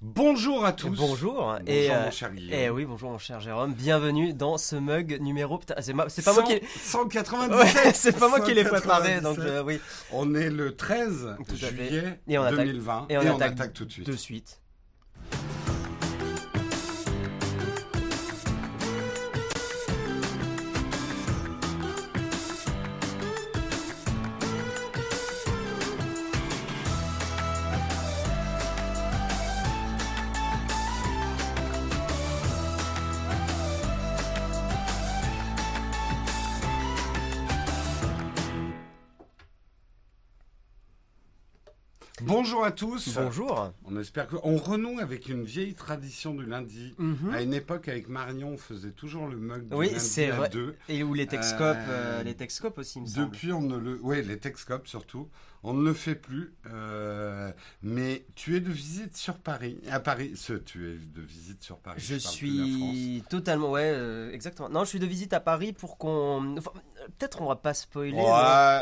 Bonjour à tous. Bonjour. Bonjour et, mon euh, cher Guillaume. et oui, bonjour mon cher Jérôme. Bienvenue dans ce mug numéro. C'est, ma- pas moi qui. 197. Ouais, c'est pas moi qui l'ai préparé, 197. donc euh, oui. On est le 13 Tout à fait. juillet Et on attaque. 2020 Et on attaque tout de suite. De suite. Bonjour à tous. Bonjour. On espère que on renoue avec une vieille tradition du lundi. Mhm. À une époque avec Marion, on faisait toujours le mug du Oui, lundi c'est à vrai. deux. Et où les Texcopes, Euh, euh, les Texcopes aussi, il me semble. Depuis, on ne le, ouais, les Texcopes surtout, on ne le fait plus. euh, mais tu es de visite sur Paris, à Paris. Ce, tu es de visite sur Paris. Je suis totalement, ouais, exactement. Non, je suis de visite à Paris pour qu'on. enfin, Peut-être on va pas spoiler. mais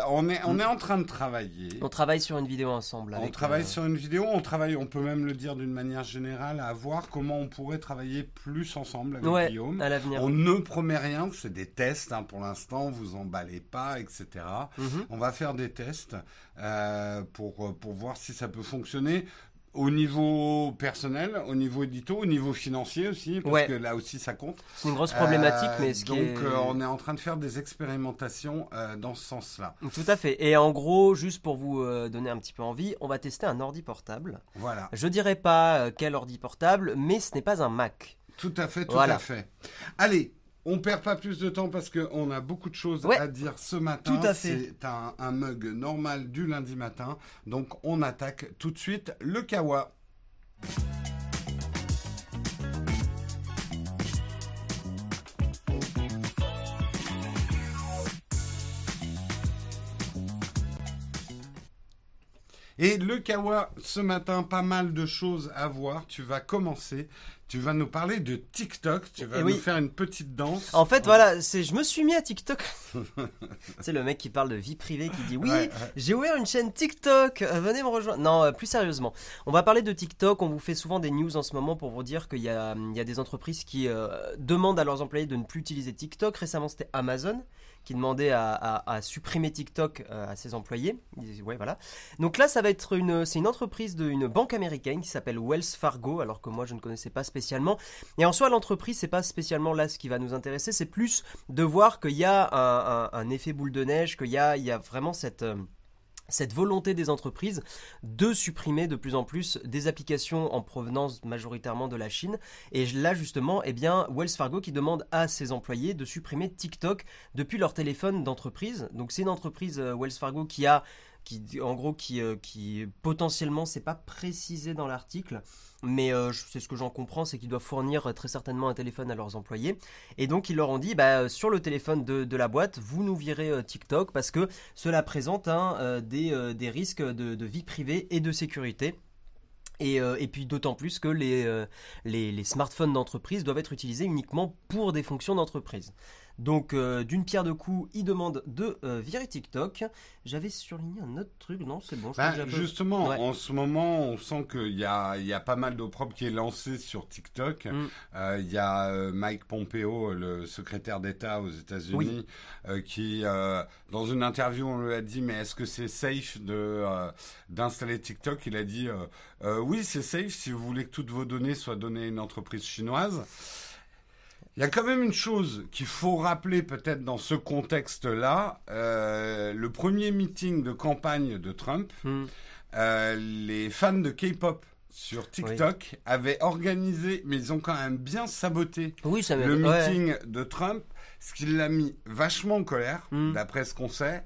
on est, on est en train de travailler. On travaille sur une vidéo ensemble. On travaille euh, sur une vidéo, on travaille, on peut même le dire d'une manière générale, à voir comment on pourrait travailler plus ensemble avec Ouais, Guillaume. à l'avenir. On ne promet rien, c'est des tests hein, pour l'instant, vous emballez pas, etc. Mhm. On va faire des tests euh, pour, pour voir si ça peut fonctionner au niveau personnel, au niveau édito, au niveau financier aussi, parce Ouais. que là aussi ça compte. C'est une grosse problématique, Euh, mais ce donc est... euh, on est en train de faire des expérimentations euh, dans ce sens-là. Tout à fait. Et en gros, juste pour vous euh, donner un petit peu envie, on va tester un ordi portable. Voilà, Je dirais pas euh, quel ordi portable, mais ce n'est pas un Mac. tout à fait, tout Voilà. à fait. Allez. On perd pas plus de temps parce qu'on a beaucoup de choses Ouais. à dire ce matin. Tout à fait. C'est un, un mug normal du lundi matin. Donc on attaque tout de suite le kawa. Et le kawa, ce matin, pas mal de choses à voir. Tu vas commencer. Tu vas nous parler de TikTok. Tu vas Eh nous oui. faire une petite danse. En fait, voilà, c'est, je me suis mis à TikTok. c'est le mec qui parle de vie privée qui dit oui, Ouais, ouais. j'ai ouvert une chaîne TikTok, euh, venez me rejoindre. Non, euh, plus sérieusement, on va parler de TikTok. On vous fait souvent des news en ce moment pour vous dire qu'il y a, il y a des entreprises qui euh, demandent à leurs employés de ne plus utiliser TikTok. Récemment, c'était Amazon qui demandait à, supprimer TikTok euh, à ses employés. Voilà. Donc là, ça va être une, c'est une entreprise d'une banque américaine qui s'appelle Wells Fargo, alors que moi je ne connaissais pas spécialement. Et en soi, l'entreprise, c'est pas spécialement là ce qui va nous intéresser, c'est plus de voir qu'il y a un, effet boule de neige, qu'il y a, il y a vraiment cette euh, cette volonté des entreprises de supprimer de plus en plus des applications en provenance majoritairement de la Chine. Et là, justement, eh bien, Wells Fargo qui demande à ses employés de supprimer TikTok depuis leur téléphone d'entreprise. Donc, c'est une entreprise, euh, Wells Fargo, qui a, qui, en gros, qui, euh, qui potentiellement, c'est pas précisé dans l'article, mais euh, c'est ce que j'en comprends, c'est qu'ils doivent fournir euh, très certainement un téléphone à leurs employés. Et donc, ils leur ont dit, bah, euh, sur le téléphone de, la boîte, vous nous virez TikTok parce que cela présente hein, des, risques de, vie privée et de sécurité. Et, puis d'autant plus que les smartphones d'entreprise doivent être utilisés uniquement pour des fonctions d'entreprise. Donc euh, d'une pierre deux coups, ils demandent de euh, virer TikTok. J'avais surligné un autre truc, non c'est bon. Je Bah, que justement, Ouais. en ce moment, on sent qu'il y a, il y a pas mal d'opprobre qui est lancé sur TikTok. Mm. Euh, il y a Mike Pompeo, le secrétaire d'État aux États-Unis, qui, dans une interview, on lui a dit, mais est-ce que c'est safe de d'installer TikTok? Il a dit, oui, c'est safe si vous voulez que toutes vos données soient données à une entreprise chinoise. Il y a quand même une chose qu'il faut rappeler peut-être dans ce contexte-là. Euh, le premier meeting de campagne de Trump, Hmm. euh, les fans de K-pop sur TikTok avaient organisé, mais ils ont quand même bien saboté Oui, ça le ouais. meeting de Trump, ce qui l'a mis vachement en colère, Mm. d'après ce qu'on sait.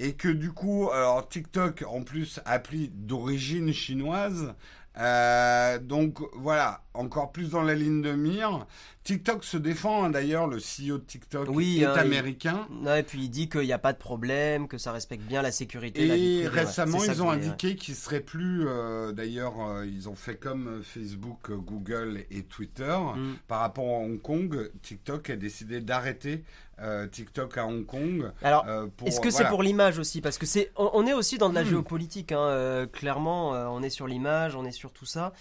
Et que du coup, alors TikTok, en plus, appli d'origine chinoise, euh, donc voilà, encore plus dans la ligne de mire. TikTok se défend, hein, d'ailleurs, le CEO de TikTok Oui, est hein, il- américain. Ouais, et puis il dit qu'il n'y a pas de problème, que ça respecte bien la sécurité. la vie Et privée, ouais. récemment, ils ont indiqué qu'ils seraient plus. euh, D'ailleurs, euh, ils ont fait comme Facebook, Google et Twitter. Mm. Par rapport à Hong Kong, TikTok a décidé d'arrêter euh, TikTok à Hong Kong. Alors, euh, Est-ce que c'est pour l'image aussi Parce que c'est, on, on est aussi dans de la Hmm. géopolitique. hein, euh, clairement, on est sur l'image, on est sur tout ça.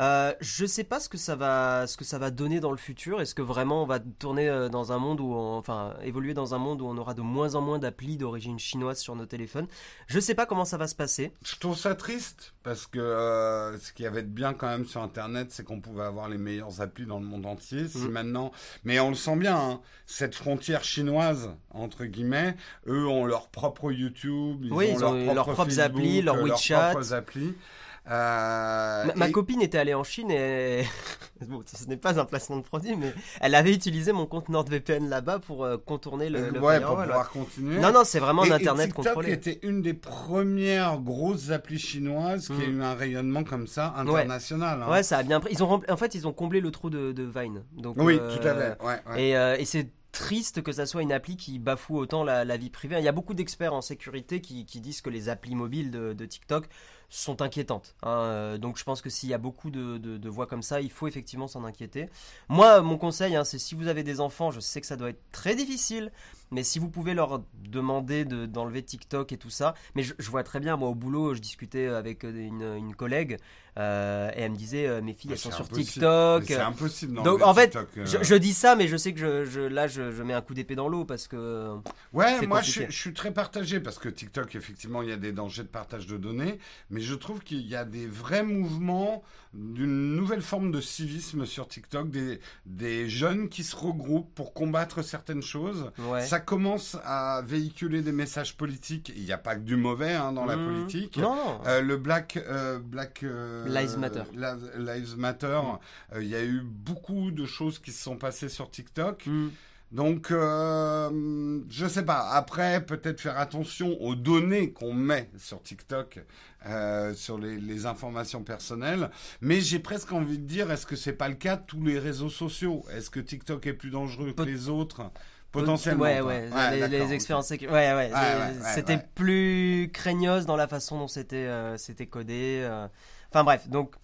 Euh, je sais pas ce que ça va, ce que ça va donner dans le futur. Est-ce que vraiment on va tourner euh, dans un monde où, on, enfin, évoluer dans un monde où on aura de moins en moins d'applis d'origine chinoise sur nos téléphones? Je sais pas comment ça va se passer. Je trouve ça triste parce que euh, ce qui avait de bien quand même sur Internet, c'est qu'on pouvait avoir les meilleures applis dans le monde entier. Si Mhm. maintenant, mais on le sent bien, hein, cette frontière chinoise entre guillemets, eux ont leur propre YouTube, ils Oui, ont, ils leur ont propre leurs propres Facebook, applis, leur euh, leurs WeChat. propres applis. Euh, Ma, copine était allée en Chine et bon, ce n'est pas un placement de produit, mais elle avait utilisé mon compte NordVPN là-bas pour euh, contourner le, euh, le ouais, pour ouais. pouvoir continuer. Non, non, c'est vraiment Et- un et TikTok contrôlé. était une des premières grosses applis chinoises qui a Mm. eu un rayonnement comme ça international. hein. Ouais, ça a bien pris. Ils ont rempli- en fait, ils ont comblé le trou de, de Vine. Donc, Oui, euh, tout à fait. Et, et c'est triste que ça soit une appli qui bafoue autant la, la vie privée. Il y a beaucoup d'experts en sécurité qui, qui disent que les applis mobiles de, de TikTok sont inquiétantes. hein. Euh, donc je pense que s'il y a beaucoup de, voix comme ça, il faut effectivement s'en inquiéter. Moi, mon conseil, hein, c'est si vous avez des enfants, je sais que ça doit être très difficile, mais si vous pouvez leur demander de- d'enlever TikTok et tout ça, mais je, vois très bien, moi au boulot, je discutais avec une, une collègue euh, et elle me disait, euh, mes filles, Mais elles sont sur impossible. TikTok. C'est impossible. Donc en fait, TikTok, euh. je, je dis ça, mais je sais que je, je- là, je, je mets un coup d'épée dans l'eau parce que. Ouais, moi je, suis- très partagé parce que TikTok, effectivement, il y a des dangers de partage de données, mais je trouve qu'il y a des vrais mouvements d'une nouvelle forme de civisme sur TikTok, des, des jeunes qui se regroupent pour combattre certaines choses. Ouais. Ça commence à véhiculer des messages politiques. Il n'y a pas que du mauvais hein, dans la Mmh. politique. Non. Euh, le Black, Black Lives Matter. La- Lives Matter. euh, Il y a eu beaucoup de choses qui se sont passées sur TikTok. Hmm. Donc, euh, je sais pas. Après, peut-être faire attention aux données qu'on met sur TikTok, euh, sur les, les informations personnelles. Mais j'ai presque envie de dire, est-ce que c'est pas le cas de tous les réseaux sociaux? Est-ce que TikTok est plus dangereux que les autres? Potentiellement. Ouais, ouais. Ouais, les, les expériences Ouais, ouais. C'était plus craignos dans la façon dont c'était euh, c'était codé. Enfin bref, donc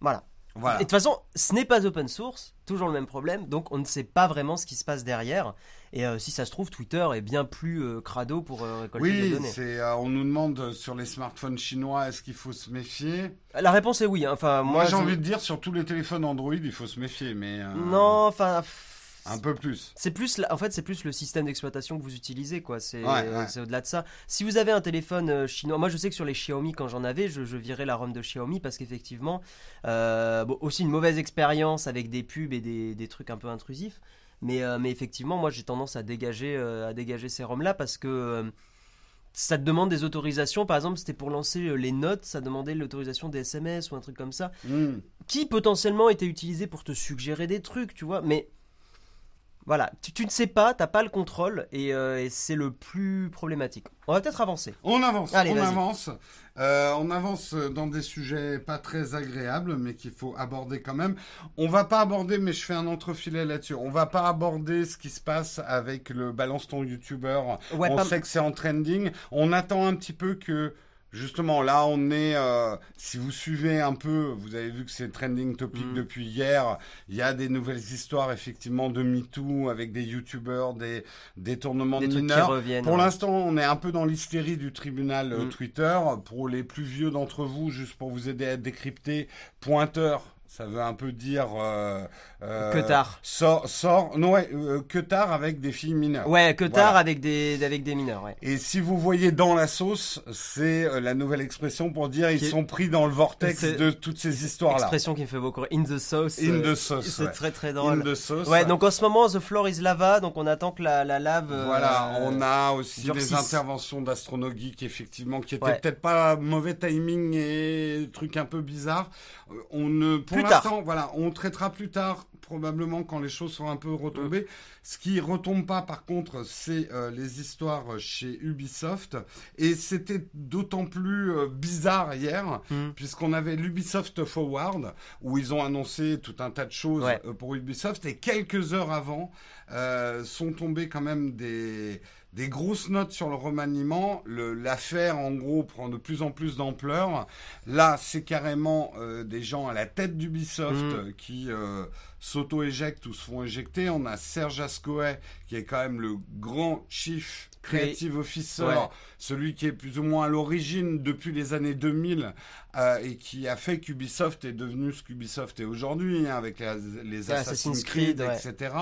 voilà. Voilà. Et de toute façon, ce n'est pas open source, toujours le même problème, donc on ne sait pas vraiment ce qui se passe derrière. Et euh, si ça se trouve, Twitter est bien plus euh, crado pour euh, récolter des Oui, données. c'est. euh, on nous demande sur les smartphones chinois, est-ce qu'il faut se méfier? La réponse est oui. hein. Enfin, moi, Moi, j'ai envie de dire sur tous les téléphones Android, il faut se méfier, mais Non, enfin. pff, un peu plus. C'est plus, en fait, c'est plus le système d'exploitation que vous utilisez, quoi. C'est Ouais, ouais. c'est au-delà de ça. Si vous avez un téléphone euh, chinois, moi je sais que sur les Xiaomi, quand j'en avais, je, je virais la ROM de Xiaomi parce qu'effectivement, euh, bon, aussi une mauvaise expérience avec des pubs et des, des trucs un peu intrusifs. Mais, euh, mais effectivement, moi j'ai tendance à dégager, euh, à dégager ces ROM-là parce que ça te demande des autorisations. Par exemple, c'était pour lancer les notes, ça demandait l'autorisation des SMS ou un truc comme ça Hmm. qui potentiellement était utilisé pour te suggérer des trucs, tu vois, mais voilà, tu, tu ne sais pas, t'as pas le contrôle et, euh, et c'est le plus problématique. On va peut-être avancer. On avance, Allez, on vas-y. avance. Euh, on avance dans des sujets pas très agréables, mais qu'il faut aborder quand même. On va pas aborder, mais je fais un entrefilet là-dessus. On va pas aborder ce qui se passe avec le balance ton youtubeur. Ouais, on pas- sait que c'est en trending. On attend un petit peu que Justement, là, on est. euh, si vous suivez un peu, vous avez vu que c'est trending topic Mm. depuis hier. Il y a des nouvelles histoires, effectivement, de MeToo avec des youtubeurs, des détournements des de trucs qui mineurs. reviennent. Pour ouais. l'instant, on est un peu dans l'hystérie du tribunal euh, Mm. Twitter. Pour les plus vieux d'entre vous, juste pour vous aider à décrypter, pointeur, ça veut un peu dire. Euh, euh, Que tard. Sort, sort, non, ouais, euh, que tard avec des filles mineures. Ouais, que tard Voilà. avec, des, avec des mineurs, ouais. Et si vous voyez dans la sauce, c'est la nouvelle expression pour dire ils est- sont pris dans le vortex de toutes ces histoires-là. Expression qui me fait beaucoup. In the sauce. In the sauce. C'est ouais. très très In drôle. the sauce. Ouais, donc en ce moment, The Floor is Lava, donc on attend que la, la lave. Voilà, on a aussi des interventions d'astronogeek, effectivement, qui étaient Ouais. peut-être pas mauvais timing et trucs un peu bizarres. On ne, pour Plus voilà, on traitera plus tard, probablement quand les choses sont un peu retombées. Ce qui retombe pas, par contre, c'est euh, les histoires chez Ubisoft. Et c'était d'autant plus euh, bizarre hier, Mm. puisqu'on avait l'Ubisoft Forward, où ils ont annoncé tout un tas de choses Ouais. euh, pour Ubisoft. Et quelques heures avant, sont tombées quand même des, des grosses notes sur le remaniement. L'affaire, en gros, prend de plus en plus d'ampleur. Là, c'est carrément euh, des gens à la tête d'Ubisoft Mm. euh, qui euh, s'auto-éjectent ou se font éjecter. On a Serge Ascoët, qui est quand même le grand chief creative officer, celui qui est plus ou moins à l'origine depuis les années 2000 euh, et qui a fait qu'Ubisoft est devenu ce qu'Ubisoft est aujourd'hui, hein, avec les, Assassin's, Creed, etc.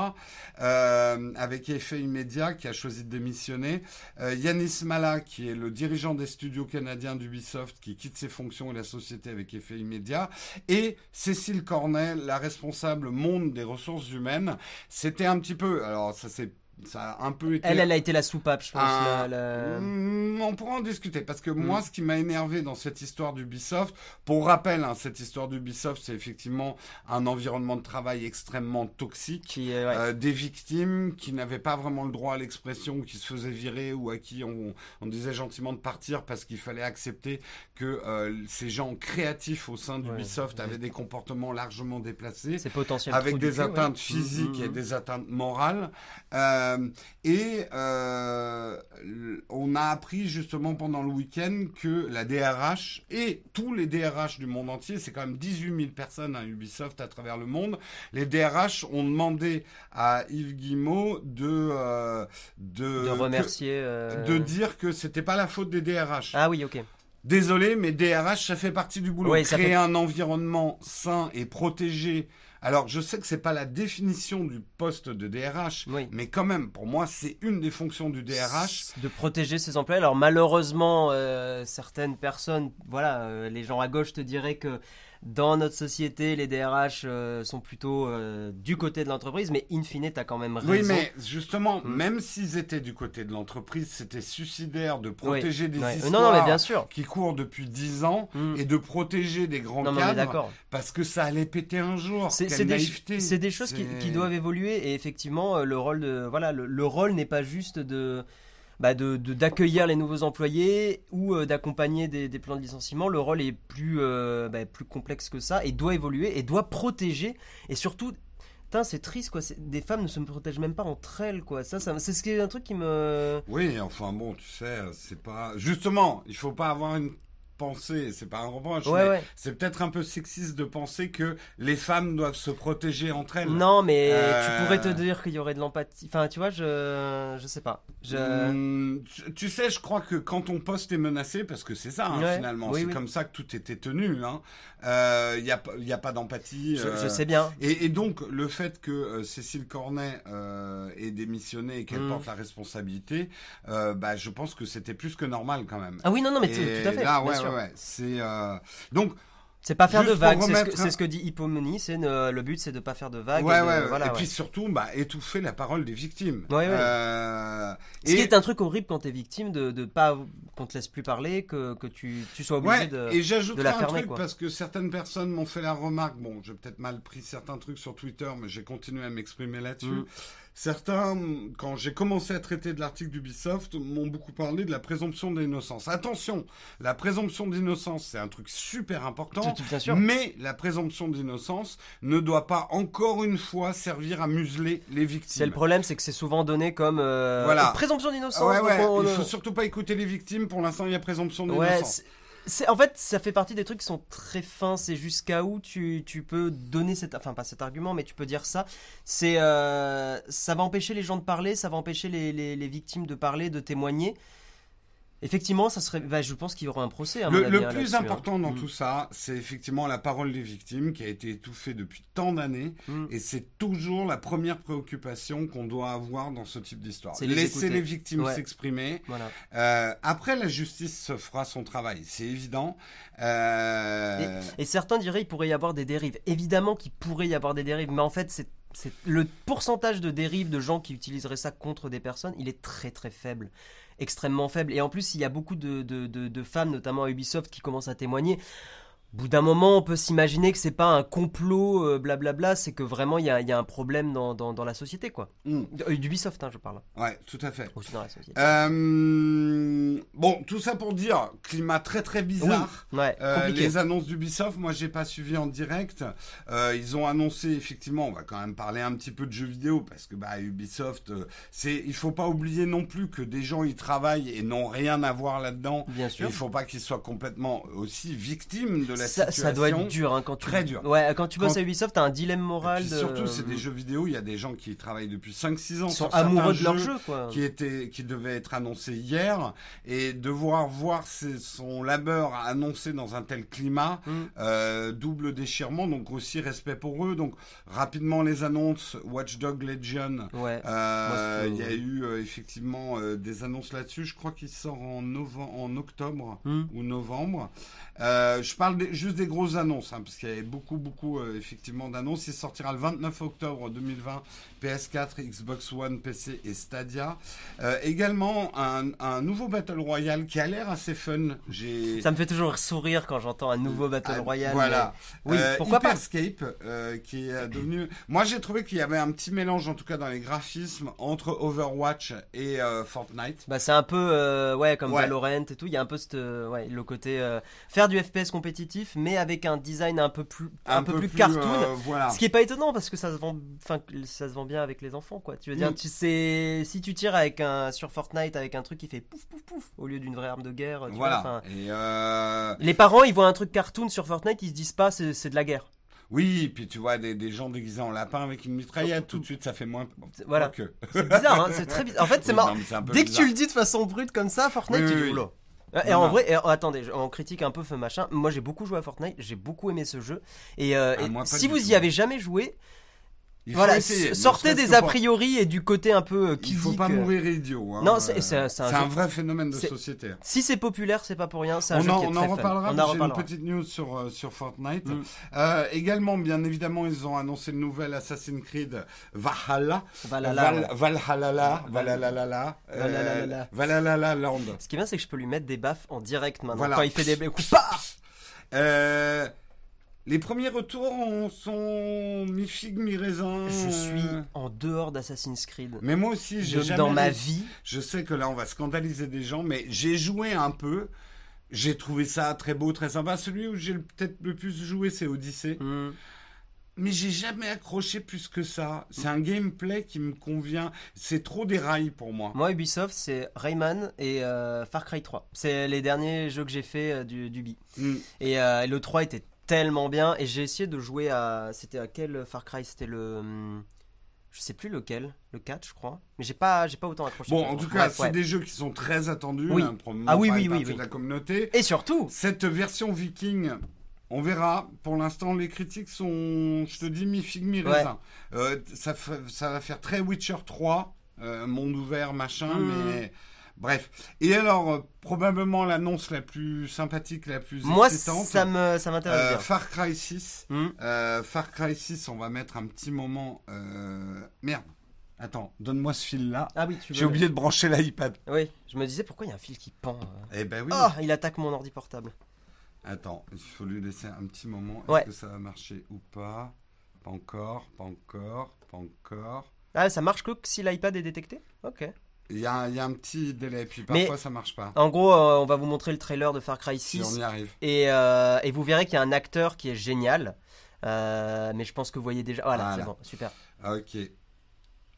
Euh, avec effet immédiat, qui a choisi de démissionner. Euh, Yanis Mala, qui est le dirigeant des studios canadiens d'Ubisoft, qui quitte ses fonctions et la société avec effet immédiat. Et Cécile Cornet, la responsable monde des ressources humaines. C'était un petit peu, alors ça c'est ça a un peu été. Elle, elle a été la soupape, je pense. Mm, on pourra en discuter parce que moi, mm. ce qui m'a énervé dans cette histoire d'Ubisoft, pour rappel, hein, cette histoire d'Ubisoft, c'est effectivement un environnement de travail extrêmement toxique, euh, des victimes qui n'avaient pas vraiment le droit à l'expression, qui se faisaient virer ou à qui on, disait gentiment de partir parce qu'il fallait accepter que euh, ces gens créatifs au sein d'Ubisoft avaient des comportements largement déplacés, avec des atteintes physiques mm, et des atteintes morales. Euh, euh, et euh, on a appris justement pendant le week-end que la DRH et tous les DRH du monde entier, c'est quand même 18 000 personnes à Ubisoft à travers le monde, les DRH ont demandé à Yves Guillemot de euh, de, remercier, de dire que c'était pas la faute des DRH. Ah oui, ok. Désolé, mais DRH, ça fait partie du boulot. Créer un environnement sain et protégé alors, je sais que c'est pas la définition du poste de DRH, mais quand même, pour moi, c'est une des fonctions du DRH. De protéger ses employés. Alors, malheureusement, euh, certaines personnes, voilà, euh, les gens à gauche te diraient que dans notre société, les DRH euh, sont plutôt euh, du côté de l'entreprise, mais in fine, tu as quand même raison. Oui, mais justement, mm. même s'ils étaient du côté de l'entreprise, c'était suicidaire de protéger des histoires qui courent depuis 10 ans mm. et de protéger des grands non, cadres parce que ça allait péter un jour. C'est des, des, choses qui, doivent évoluer et effectivement, euh, le rôle de voilà, le rôle n'est pas juste de bah, d'accueillir les nouveaux employés ou euh, d'accompagner des, plans de licenciement. Le rôle est plus, euh, bah, plus complexe que ça et doit évoluer et doit protéger et surtout c'est triste quoi. Des femmes ne se protègent même pas entre elles quoi. Ça c'est ce qui est un truc qui me. Oui, enfin bon, tu sais, c'est pas. Justement, il faut pas avoir une penser, c'est pas un reproche, c'est peut-être un peu sexiste de penser que les femmes doivent se protéger entre elles. Non, mais tu euh, pourrais te dire qu'il y aurait de l'empathie. Enfin, tu vois, je, je sais pas. Je... Hmm, tu, sais, je crois que quand on poste est menacé, parce que c'est ça hein, finalement, c'est comme ça que tout était tenu. Il hein. euh, y a, y a pas d'empathie. Je, euh, sais bien. Et, donc le fait que Cécile Cornet ait démissionné et qu'elle hmm. porte la responsabilité, bah, je pense que c'était plus que normal quand même. Ah oui, non, non, mais tout à fait. Là, ouais, C'est euh, donc. C'est pas faire de vagues, c'est ce, que dit Hippomony, c'est le but c'est de pas faire de vagues. Ouais, et, ouais, voilà, et puis surtout, bah, étouffer la parole des victimes. Euh, Ce qui est un truc horrible quand t'es victime, de, de pas qu'on te laisse plus parler, que, que tu, tu sois obligé de, et j'ajoute un truc parce que certaines personnes m'ont fait la remarque, bon, j'ai peut-être mal pris certains trucs sur Twitter, mais j'ai continué à m'exprimer là-dessus. Mm. Certains, quand j'ai commencé à traiter de l'article d'Ubisoft, m'ont beaucoup parlé de la présomption d'innocence. Attention, la présomption d'innocence, c'est un truc super important, mais la présomption d'innocence ne doit pas encore une fois servir à museler les victimes. C'est le problème, c'est que c'est souvent donné comme euh, voilà. présomption d'innocence. Ouais, ouais. Il faut surtout pas écouter les victimes. Pour l'instant, il y a présomption d'innocence en fait, ça fait partie des trucs qui sont très fins. C'est jusqu'à où tu, peux donner cet, enfin pas cet argument, mais tu peux dire ça. C'est, euh, ça va empêcher les gens de parler, ça va empêcher les victimes de parler, de témoigner. Effectivement, ça serait. Bah, je pense qu'il y aura un procès. le, hein, plus hein. important dans mm. tout ça, c'est effectivement la parole des victimes qui a été étouffée depuis tant d'années, mm. et c'est toujours la première préoccupation qu'on doit avoir dans ce type d'histoire. Laisser les victimes s'exprimer. Euh, après, la justice fera son travail, c'est évident. Euh, et, certains diraient qu'il pourrait y avoir des dérives. Évidemment qu'il pourrait y avoir des dérives, mais en fait, c'est le pourcentage de dérives de gens qui utiliseraient ça contre des personnes, il est très très faible extrêmement faible. Et en plus, il y a beaucoup de, de, de femmes, notamment à Ubisoft, qui commencent à témoigner bout d'un moment, on peut s'imaginer que c'est pas un complot, euh, blablabla, c'est que vraiment il y a, y a, un problème dans, dans, dans la société, quoi. Mm. D'Ubisoft, hein, je parle. Ouais, tout à fait. Aussi dans la société. Euh, bon, tout ça pour dire, climat très très bizarre. Ouais, euh, les annonces d'Ubisoft, moi j'ai pas suivi en direct. ils ont annoncé effectivement, on va quand même parler un petit peu de jeux vidéo parce que bah Ubisoft, c'est, il faut pas oublier non plus que des gens y travaillent et n'ont rien à voir là-dedans. Bien sûr. Il faut pas qu'ils soient complètement aussi victimes de la ça, situation. ça doit être dur hein, quand tu Très dur. Ouais, quand tu bosses Quand- à Ubisoft, t'as un dilemme Et moral. de- surtout, c'est des jeux vidéo. Il y a des gens qui travaillent depuis 5-6 ans Ils sont amoureux de leur jeu, quoi. qui était qui devait être annoncé hier et devoir voir ses- son labeur annoncé dans un tel climat Mm. euh, double déchirement donc aussi respect pour eux donc rapidement les annonces Watch Dog Legion Ouais. euh, il y a eu euh, effectivement des annonces là-dessus je crois qu'il sort en novembre en octobre Mm. ou novembre je parle des- juste des grosses annonces, hein, parce qu'il y avait beaucoup, beaucoup, euh, effectivement, d'annonces. Il sortira le 29 octobre 2020, PS4, Xbox One, PC et Stadia. Euh, également, un, un nouveau Battle Royale qui a l'air assez fun. Ça me fait toujours sourire quand j'entends un nouveau Battle Ah, Royale. Voilà. mais- Oui, Euh, pourquoi pas Hyperscape, euh, qui est devenu. Moi, j'ai trouvé qu'il y avait un petit mélange, en tout cas dans les graphismes, entre Overwatch et euh, Fortnite. Bah c'est un peu euh, ouais comme Ouais. Valorant et tout. Il y a un peu cette, ouais, le côté faire du FPS compétitif, mais avec un design un peu plus un, peu, plus, cartoon. voilà. Ce qui est pas étonnant parce que ça se vend, enfin ça se vend bien avec les enfants quoi. Tu veux dire, Mm. tu sais, si tu tires avec un sur Fortnite avec un truc qui fait pouf pouf pouf au lieu d'une vraie arme de guerre. tu Voilà. Et euh, les parents ils voient un truc cartoon sur Fortnite, ils se disent pas c'est c'est de la guerre. Oui, et puis tu vois des, des gens déguisés en lapin avec une mitraillette, tout de suite ça fait moins. Voilà. que. C'est bizarre, hein, c'est très bizarre. En fait c'est marrant. Dès que tu le dis de façon brute comme ça, Fortnite, Oui, tu oui, dis oui. Et en vrai, et, oh, attendez, on critique un peu feu machin. Moi, j'ai beaucoup joué à Fortnite, j'ai beaucoup aimé ce jeu. Et, euh, Ah, et si vous tout. y avez jamais joué, Il faut voilà, essayer, sortez des a priori et du côté un peu euh, Il faut pas que- mourir idiot. hein. Non, c'est- Euh, un vrai phénomène de société. Si c'est populaire, c'est pas pour rien. Un On jeu en, qui est on très en fun. reparlera, On en j'ai une reparlera. petite news sur, euh, sur Fortnite. Mm. Euh, également, bien évidemment, ils ont annoncé le nouvel Assassin's Creed Valhalla. Valhalla, Valhalla, Val- Valhalla, euh, Valalalala. Valhalla Land. Ce qui est bien, c'est que je peux lui mettre des baffes en direct maintenant. Voilà. Quand il fait des coups, Euh, les premiers retours on- sont mi-figue, mi-raisin. Je suis euh, en dehors d'Assassin's Creed. Mais moi aussi, j'ai jamais dans ma vie, Je sais que là, on va scandaliser des gens, mais j'ai joué un peu. J'ai trouvé ça très beau, très sympa. Celui où j'ai peut-être le plus joué, c'est Odyssey. hmm, Mais j'ai jamais accroché plus que ça. C'est un gameplay qui me convient. C'est trop des rails pour moi. Moi, Ubisoft, c'est Rayman et euh, Far Cry 3. C'est les derniers jeux que j'ai fait euh, du, du bi. Mm. Et euh, le 3 était tellement bien. Et j'ai essayé de jouer à. C'était à quel Far Cry? C'était le. hum, Je sais plus lequel. Le 4, je crois. Mais j'ai pas, j'ai pas autant accroché. Bon, en tout cas, c'est ouais. des jeux qui sont très attendus. Oui. hein, Ah oui, oui, oui, de la communauté. Et surtout, Cette version viking, on verra. Pour l'instant, les critiques sont, je te dis, mi-figue, mi-raisin. Euh, ça, fa- ça va faire très Witcher 3, euh, monde ouvert, machin, Mm. mais bref. Et alors, euh, probablement l'annonce la plus sympathique, la plus moi, excitante, ça me, ça m'intéresse euh, bien. Far Cry 6. Hmm. Euh, Far Cry 6, on va mettre un petit moment. Merde. Attends, donne-moi ce fil-là. Ah oui, tu veux. J'ai oublié de brancher l'iPad. Oui, je me disais pourquoi il y a un fil qui pend. Eh ben oui. Ah, il attaque mon ordi portable. Attends, il faut lui laisser un petit moment. Est-ce Ouais. que ça va marcher ou pas? Pas encore, pas encore, pas encore. Ah, ça marche que si l'iPad est détecté? Ok. Il y, a, un- il y a un petit délai, puis Mais- parfois ça marche pas. En gros, euh, on va vous montrer le trailer de Far Cry Si 6. on y arrive. Et, euh, et vous verrez qu'il y a un acteur qui est génial. Euh, mais je pense que vous voyez déjà. Voilà, Voilà. c'est bon, super. Ah, ok.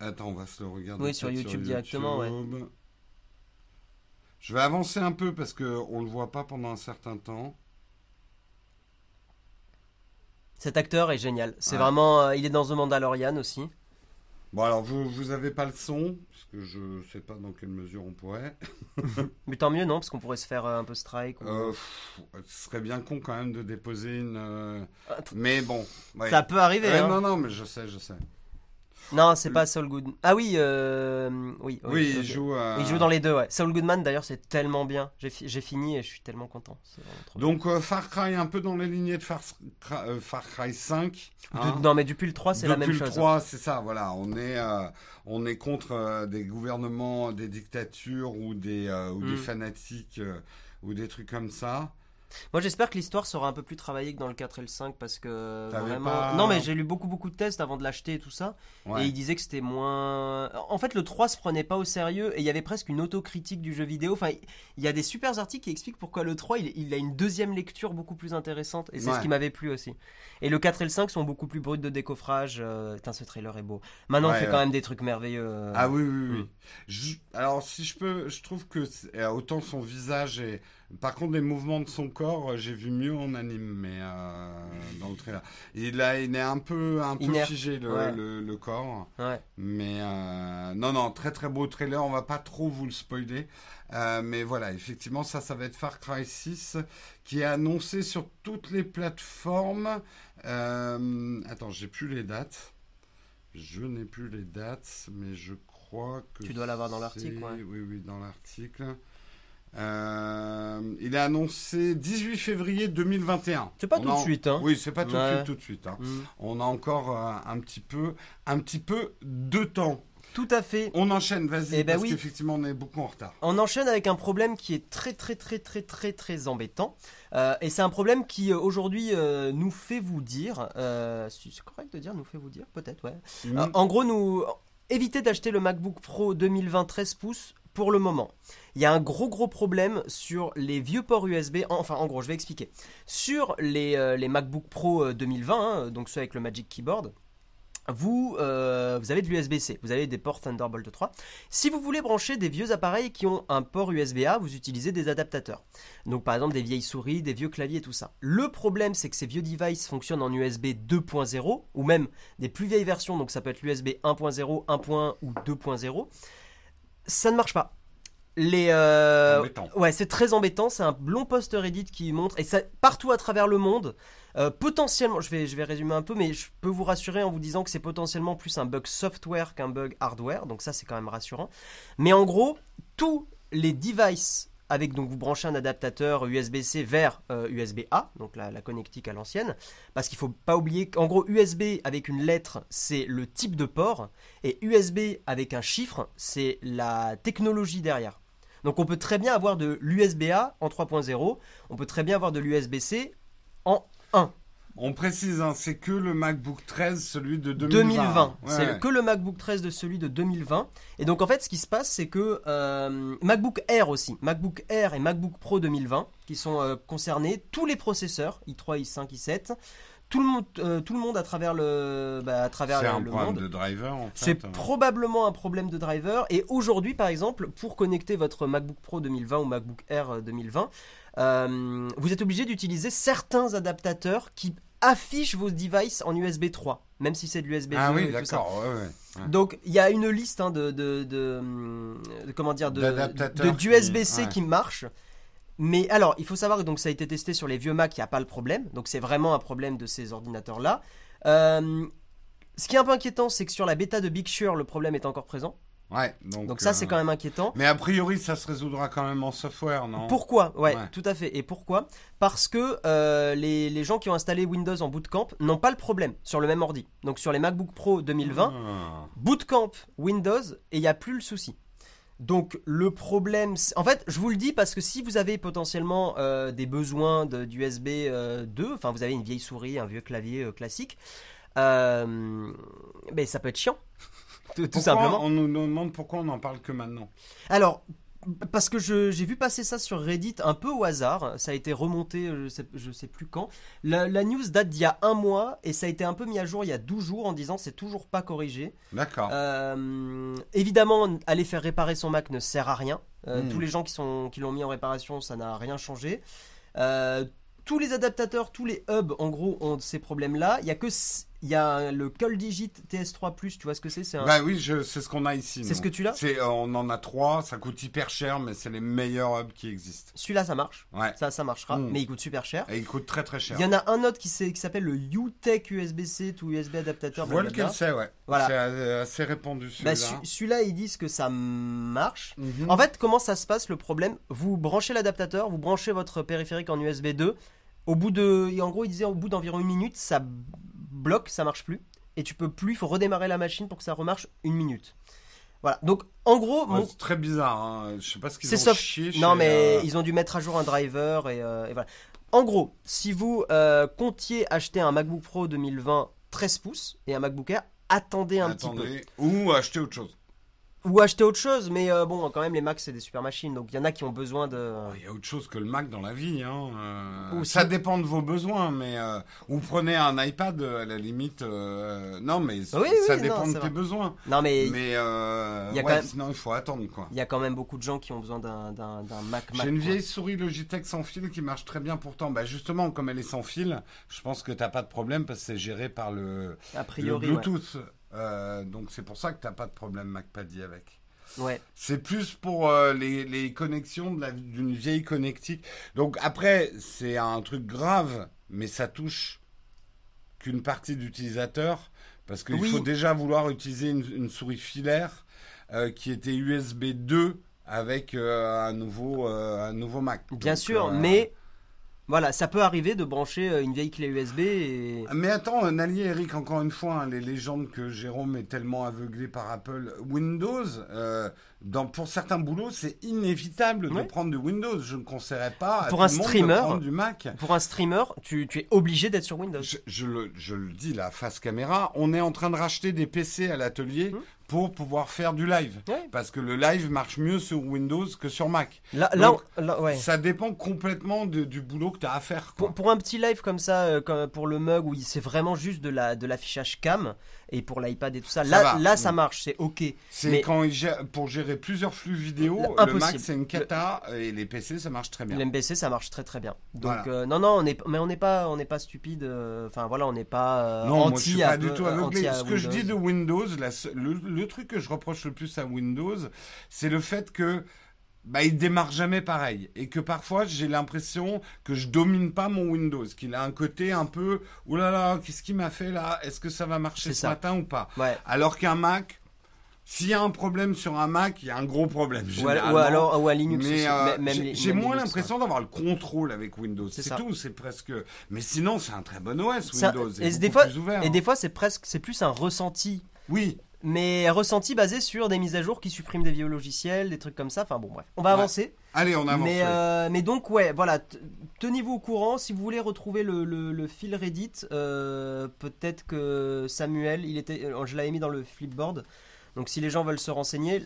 Attends, on va se le regarder. Oui, sur YouTube directement, ouais. Je vais avancer un peu parce que on le voit pas pendant un certain temps. Cet acteur est génial. C'est Ouais. vraiment. il est dans The Mandalorian aussi. Bon alors vous vous avez pas le son parce que je sais pas dans quelle mesure on pourrait. Mais tant mieux, non Parce qu'on pourrait se faire euh, un peu strike. ou- Euh, pff, ce serait bien con quand même de déposer une. euh, Ah, t- Mais bon. ouais. Ça peut arriver. Ouais, hein. Non non mais je sais je sais. Non, c'est pas Saul Goodman. Ah oui, euh, oui. Oui, il joue. euh, Il joue dans les deux, ouais. Saul Goodman, d'ailleurs, c'est tellement bien. J'ai fi- j'ai fini et je suis tellement content. Donc euh, Far Cry un peu dans les lignées de Far, Cry- euh, Far Cry 5. hein. De- non, mais depuis le 3, c'est la même Depuis le chose. 3, c'est ça, voilà. On est, euh, on est contre euh, des gouvernements, des dictatures ou des, euh, ou des Mm. fanatiques euh, ou des trucs comme ça. Moi, j'espère que l'histoire sera un peu plus travaillée que dans le 4 et le 5 parce que vraiment. pas- Non, mais j'ai lu beaucoup, beaucoup de tests avant de l'acheter et tout ça. Ouais. Et il disait que c'était moins. En fait, le 3 se prenait pas au sérieux et il y avait presque une autocritique du jeu vidéo. Enfin, il y a des super articles qui expliquent pourquoi le 3 il, il a une deuxième lecture beaucoup plus intéressante. Et c'est Ouais. ce qui m'avait plu aussi. Et le 4 et le 5 sont beaucoup plus bruts de décoffrage. Euh, Putain, ce trailer est beau. Maintenant, on Ouais, fait ouais. quand même des trucs merveilleux. euh. Ah oui, oui, oui. Mm. Je- alors, si je peux, je trouve que euh, autant son visage est Par contre, les mouvements de son corps, euh, j'ai vu mieux en anime, mais euh, dans le trailer. Il, a, il est un peu, un peu figé le, ouais. le, le corps. Ouais. Mais euh, non, non, très très beau trailer. On va pas trop vous le spoiler. Euh, mais voilà, effectivement, ça, ça va être Far Cry 6 qui est annoncé sur toutes les plateformes. Attends, j'ai plus les dates. Je n'ai plus les dates, mais je crois que. Tu dois l'avoir dans l'article, ouais. Oui, oui, dans l'article. Euh, il est annoncé 18 février 2021. C'est pas On tout de suite, hein. Oui, c'est pas tout de suite, tout de suite. hein. Mm. On a encore euh, un petit peu, un petit peu de temps. Tout à fait. On enchaîne, vas-y, Eh ben parce oui. qu'effectivement, on est beaucoup en retard. On enchaîne avec un problème qui est très très très très très très embêtant. Euh, et c'est un problème qui aujourd'hui euh, nous fait vous dire, euh, c'est correct de dire nous fait vous dire, peut-être ouais. En gros, nous évitez d'acheter le MacBook Pro 2020 13 pouces pour le moment. Il y a un gros gros problème sur les vieux ports USB. Enfin, en gros, je vais expliquer. Sur les, euh, MacBook Pro euh, 2020, hein, donc ceux avec le Magic Keyboard, vous, euh, vous avez de l'USB-C, vous avez des ports Thunderbolt 3. Si vous voulez brancher des vieux appareils qui ont un port USB-A, vous utilisez des adaptateurs. Donc par exemple des vieilles souris, des vieux claviers et tout ça. Le problème c'est que ces vieux devices fonctionnent en USB 2.0 ou même des plus vieilles versions, donc ça peut être l'USB 1.0, 1.1 ou 2.0. Ça ne marche pas. Les, euh. Ouais, c'est très embêtant. C'est un long post Reddit qui montre, et ça partout à travers le monde, euh, potentiellement, je vais, je vais résumer un peu, mais je peux vous rassurer en vous disant que c'est potentiellement plus un bug software qu'un bug hardware, donc ça c'est quand même rassurant. Mais en gros, tous les devices avec donc vous branchez un adaptateur USB-C vers euh, USB-A, donc la, connectique à l'ancienne, parce qu'il faut pas oublier qu'en gros USB avec une lettre c'est le type de port et USB avec un chiffre c'est la technologie derrière. Donc on peut très bien avoir de l'USB-A en 3.0, on peut très bien avoir de l'USB-C en 1. On précise, hein, c'est que le MacBook 13, celui de 2020. 2020. Ouais, C'est ouais. que le MacBook 13 de celui de 2020. Et donc en fait, ce qui se passe, c'est que euh, MacBook Air aussi, MacBook Air et MacBook Pro 2020, qui sont euh, concernés, tous les processeurs i3, i5, i7, tout le monde, euh, tout le monde à travers le, bah, à travers C'est un le problème monde. de driver, en fait. C'est probablement un problème de driver. Et aujourd'hui, par exemple, pour connecter votre MacBook Pro 2020 ou MacBook Air euh, 2020, euh, vous êtes obligé d'utiliser certains adaptateurs qui affichent vos devices en USB 3, même si c'est de l'USB 2 Ah oui, d'accord, ouais, ouais. ouais. Donc il y a une liste hein, de, de, de, de- comment dire de d'USB-C qui- marche. Mais alors, il faut savoir que donc ça a été testé sur les vieux Mac, il n'y a pas le problème. Donc c'est vraiment un problème de ces ordinateurs-là. Euh, ce qui est un peu inquiétant, c'est que sur la bêta de Big Sur, le problème est encore présent. Ouais, donc, Donc ça, euh, c'est quand même inquiétant. Mais a priori, ça se résoudra quand même en software, non? Pourquoi? Ouais, Ouais. tout à fait. Et pourquoi? Parce que euh, les, les gens qui ont installé Windows en bootcamp n'ont pas le problème sur le même ordi. Donc sur les MacBook Pro 2020, Ah. Bootcamp Windows et il n'y a plus le souci. Donc le problème, en fait, je vous le dis parce que si vous avez potentiellement euh, des besoins d'USB euh, 2, enfin vous avez une vieille souris, un vieux clavier euh, classique, euh, ben ça peut être chiant, tout, simplement. On nous demande pourquoi on n'en parle que maintenant. Alors, parce que j'ai vu passer ça sur Reddit un peu au hasard, ça a été remonté, euh, je sais, je sais plus quand. La, la news date d'il y a un mois et ça a été un peu mis à jour il y a 12 jours en disant c'est toujours pas corrigé. D'accord. Euh, évidemment, aller faire réparer son Mac ne sert à rien. Euh, Hmm. Tous les gens qui l'ont mis en réparation, ça n'a rien changé. Euh, tous les adaptateurs, tous les hubs, en gros, ont ces problèmes-là. Il y a que il y a le Call Digit TS3 Plus. Tu vois ce que c'est un- Bah oui, je- c'est ce qu'on a ici. C'est ce que tu l'as euh, On en a trois, ça coûte hyper cher, mais c'est les meilleurs hubs qui existent. Celui-là, ça marche. Ouais. Ça, ça marchera, Hmm. mais il coûte super cher. Et ils coûtent très très cher. Il y en a un autre qui, s'appelle le UTech USB-C to USB Je adaptateur. vois blablabla. lequel c'est, ouais. Voilà. C'est euh, assez répandu Bah, celui-là. celui- celui-là, ils disent que ça marche. Mhm. En fait, comment ça se passe le problème? Vous branchez l'adaptateur, vous branchez votre périphérique en USB 2. Au bout de, et en gros, il disait au bout d'environ une minute, ça bloque, ça marche plus, et tu peux plus. Il faut redémarrer la machine pour que ça remarche une minute. Voilà. Donc, en gros, Ouais, mon- c'est très bizarre. Hein. Je sais pas ce qu'ils ont soft- chié non chez, mais euh, ils ont dû mettre à jour un driver et, euh, et voilà. En gros, si vous euh, comptiez acheter un MacBook Pro 2020 13 pouces et un MacBook Air, attendez un petit peu. attendez. Ou acheter autre chose. Ou acheter autre chose, mais euh, bon, quand même, les Macs, c'est des super machines, donc il y en a qui ont besoin de... Il y a autre chose que le Mac dans la vie. Hein. euh, Ou ça si- dépend de vos besoins, mais euh, ou prenez un iPad à la limite. euh, non, mais Oui, ça oui, dépend non, de tes vrai. besoins. Non, mais Mais euh, il y a ouais, quand même- sinon il faut attendre quoi. il y a quand même beaucoup de gens qui ont besoin d'un Mac Mac. J'ai une quoi. vieille souris Logitech sans fil qui marche très bien pourtant. Bah justement, comme elle est sans fil, je pense que t'as pas de problème parce que c'est géré par le, A le priori, ouais. Euh, donc c'est pour ça que t'as pas de problème MacPaddy avec. Ouais. C'est plus pour euh, les, les connexions d'une vieille connectique. Donc après, c'est un truc grave, mais ça touche qu'une partie d'utilisateurs. Parce qu'il Oui. faut déjà vouloir utiliser une, une souris filaire euh, qui était USB 2 avec un, nouveau, un nouveau Mac. Bien Donc, sûr, mais voilà, ça peut arriver de brancher euh, une vieille clé USB et... Mais attends, Nali Eric, encore une fois, hein, les légendes que Jérôme est tellement aveuglé par Apple. Windows, euh, dans, pour certains boulots, c'est inévitable de prendre du Windows. Je ne conseillerais pas à Pour tout un monde streamer, de prendre du Mac. Pour un streamer, tu, tu es obligé d'être sur Windows. Je, je le, je le dis là, face caméra, on est en train de racheter des PC à l'atelier Hmm. pour pouvoir faire du live. Ouais. Parce que le live marche mieux sur Windows que sur Mac. Là, là, Donc, on- là, ouais. Ça dépend complètement de- du boulot que tu as à faire. Pour, pour un petit live comme ça, euh, comme pour le mug où c'est vraiment juste de la de l'affichage cam et pour l'iPad et tout ça, Ça là va. là ça Mm. marche, c'est ok. C'est Mais- quand il gère- pour gérer plusieurs flux vidéo, le impossible. Mac c'est une cata et les PC ça marche très bien. L'MBC ça marche très très bien. Donc Voilà. euh, non non on est mais on n'est pas on n'est pas stupide. euh, Enfin voilà on n'est pas euh, Non, anti moi je suis pas à- du tout aveuglé. Ce que je dis de Windows. La le, le truc que je reproche le plus à Windows, c'est le fait que bah, il démarre jamais pareil et que parfois j'ai l'impression que je domine pas mon Windows, qu'il a un côté un peu là là, qu'est-ce qu'il m'a fait là? Est-ce que ça va marcher ce ça. matin ou pas? Ouais. Alors qu'un Mac, s'il y a un problème sur un Mac, il y a un gros problème. Ou, à- ou alors ou à Linux Mais euh, j'ai- moins l'impression d'avoir le contrôle avec Windows. C'est tout, c'est presque. Mais sinon, c'est un très bon OS Ça- Windows. et des fois- plus ouvert. Et hein. des fois c'est presque c'est plus un ressenti. Oui, Mais ressenti basé sur des mises à jour qui suppriment des vieux logiciels, des trucs comme ça. Enfin bon, bref. On va Ouais. avancer. allez, on avance. Mais, euh, mais donc, ouais, voilà. Tenez-vous au courant. Si vous voulez retrouver le, le- le fil Reddit, euh, peut-être que Samuel, il était, euh, je l'avais mis dans le flipboard. Donc, si les gens veulent se renseigner,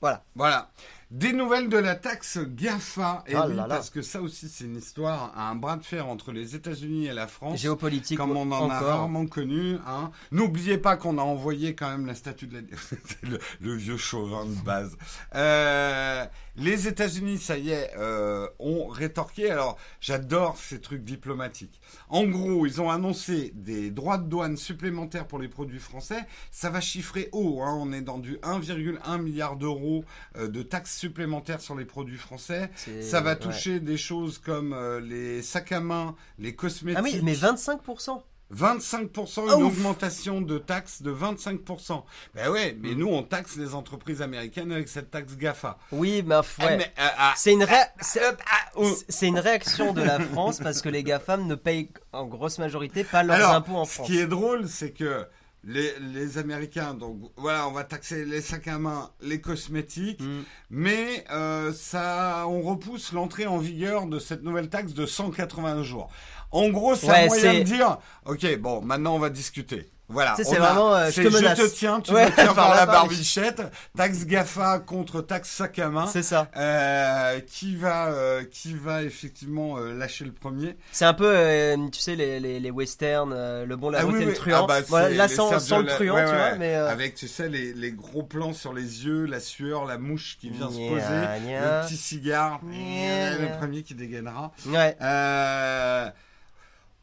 voilà. Voilà. Des nouvelles de la taxe GAFA. Et Ah oui, là là. parce que ça aussi, c'est une histoire, un bras de fer entre les États-Unis et la France. Géopolitique, Comme on en a rarement connu. Hein. N'oubliez pas qu'on a envoyé quand même la statue de la... Le, le vieux chauvin de base. Euh, les États-Unis, ça y est, euh, ont rétorqué. Alors, j'adore ces trucs diplomatiques. En gros, ils ont annoncé des droits de douane supplémentaires pour les produits français. Ça va chiffrer haut. Hein. On est dans du 1,1 milliard d'euros euh, de taxes supplémentaires sur les produits français. Ça va ouais. toucher des choses comme euh, les sacs à main, les cosmétiques. Ah oui, mais 25%. 25%, Ah, une ouf. augmentation de taxes de 25%. Ben ouais, mais nous on taxe les entreprises américaines avec cette taxe GAFA. Oui, Ah, ouais. mais, ah, ah, C'est une, ah, réaction de la France parce que les GAFAM ne payent en grosse majorité pas leurs Alors, impôts en ce France. qui est drôle, c'est que les, les Américains, donc voilà, on va taxer les sacs à main, les cosmétiques, Mm. mais euh, ça, on repousse l'entrée en vigueur de cette nouvelle taxe de 180 jours. En gros, c'est Ouais, un moyen de dire, ok, bon, maintenant on va discuter. Voilà. Tu sais, c'est vraiment, euh, je te menace. te tiens, tu Ouais, me tiens par la la barbiche. barbichette. Taxe GAFA contre taxe sac à main. C'est ça. Euh, qui va, euh, qui va effectivement euh, lâcher le premier C'est un peu, euh, tu sais, les, les, les westerns, euh, le bon, la Ah oui, et le truand. Ah bah, voilà, là, sans, sans le truand, ouais, tu ouais. vois, mais... euh, Avec, tu sais, les, les gros plans sur les yeux, la sueur, la mouche qui vient se poser, le petit cigare, le premier qui dégainera. Ouais. Euh,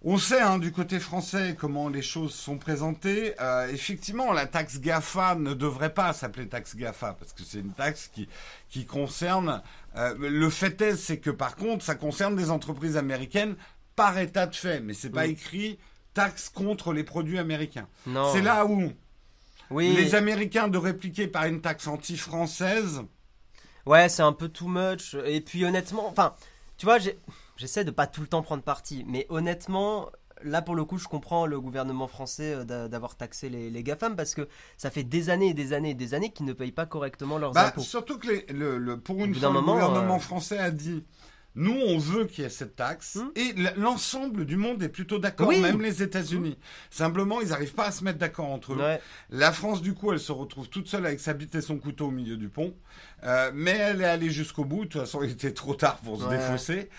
on sait hein, du côté français comment les choses sont présentées. Euh, effectivement, la taxe GAFA ne devrait pas s'appeler taxe GAFA parce que c'est une taxe qui, qui concerne... euh, le fait est, c'est que par contre, ça concerne des entreprises américaines par état de fait, mais c'est pas écrit taxe contre les produits américains. C'est là où Oui. les Américains de répliquer par une taxe anti-française. Ouais, c'est un peu too much. Et puis honnêtement, enfin, tu vois, j'ai- j'essaie de pas tout le temps prendre parti, mais honnêtement, là pour le coup, je comprends le gouvernement français euh, d'a- d'avoir taxé les, les GAFAM parce que ça fait des années et des années et des années qu'ils ne payent pas correctement leurs Bah, impôts. surtout que les- le, le- pour une fois, le moment, gouvernement euh, français a dit nous, on veut qu'il y ait cette taxe, Hmm. et l'ensemble du monde est plutôt d'accord, Oui. même les États-Unis. Simplement, ils n'arrivent pas à se mettre d'accord entre eux. Ouais. La France, du coup, elle se retrouve toute seule avec sa bite et son couteau au milieu du pont. Euh, mais elle est allée jusqu'au bout. De toute façon, il était trop tard pour se Ouais. défausser.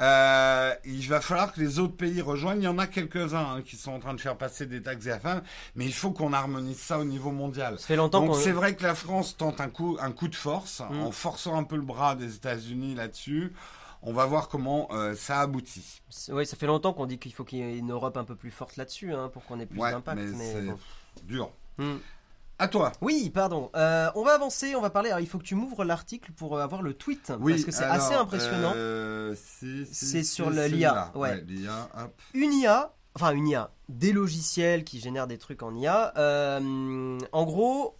Euh, il va falloir que les autres pays rejoignent. Il y en a quelques-uns hein, qui sont en train de faire passer des taxes et affaires, mais il faut qu'on harmonise ça au niveau mondial. Ça fait longtemps Donc c'est vrai que la France tente un coup, un coup de force Mm. en forçant un peu le bras des États-Unis là-dessus. On va voir comment euh, ça aboutit. Ouais, ça fait longtemps qu'on dit qu'il faut qu'il y ait une Europe un peu plus forte là-dessus, hein, pour qu'on ait plus Ouais, d'impact. mais mais c'est bon. dur. Hmm. À toi. Oui, pardon. Euh, on va avancer, on va parler. Alors, il faut que tu m'ouvres l'article pour euh, avoir le tweet, Oui, parce que c'est assez impressionnant. euh, si, si, C'est si, sur l'IA, ouais. l'IA, hop. Une IA, enfin une IA, des logiciels qui génèrent des trucs en IA. euh, en gros,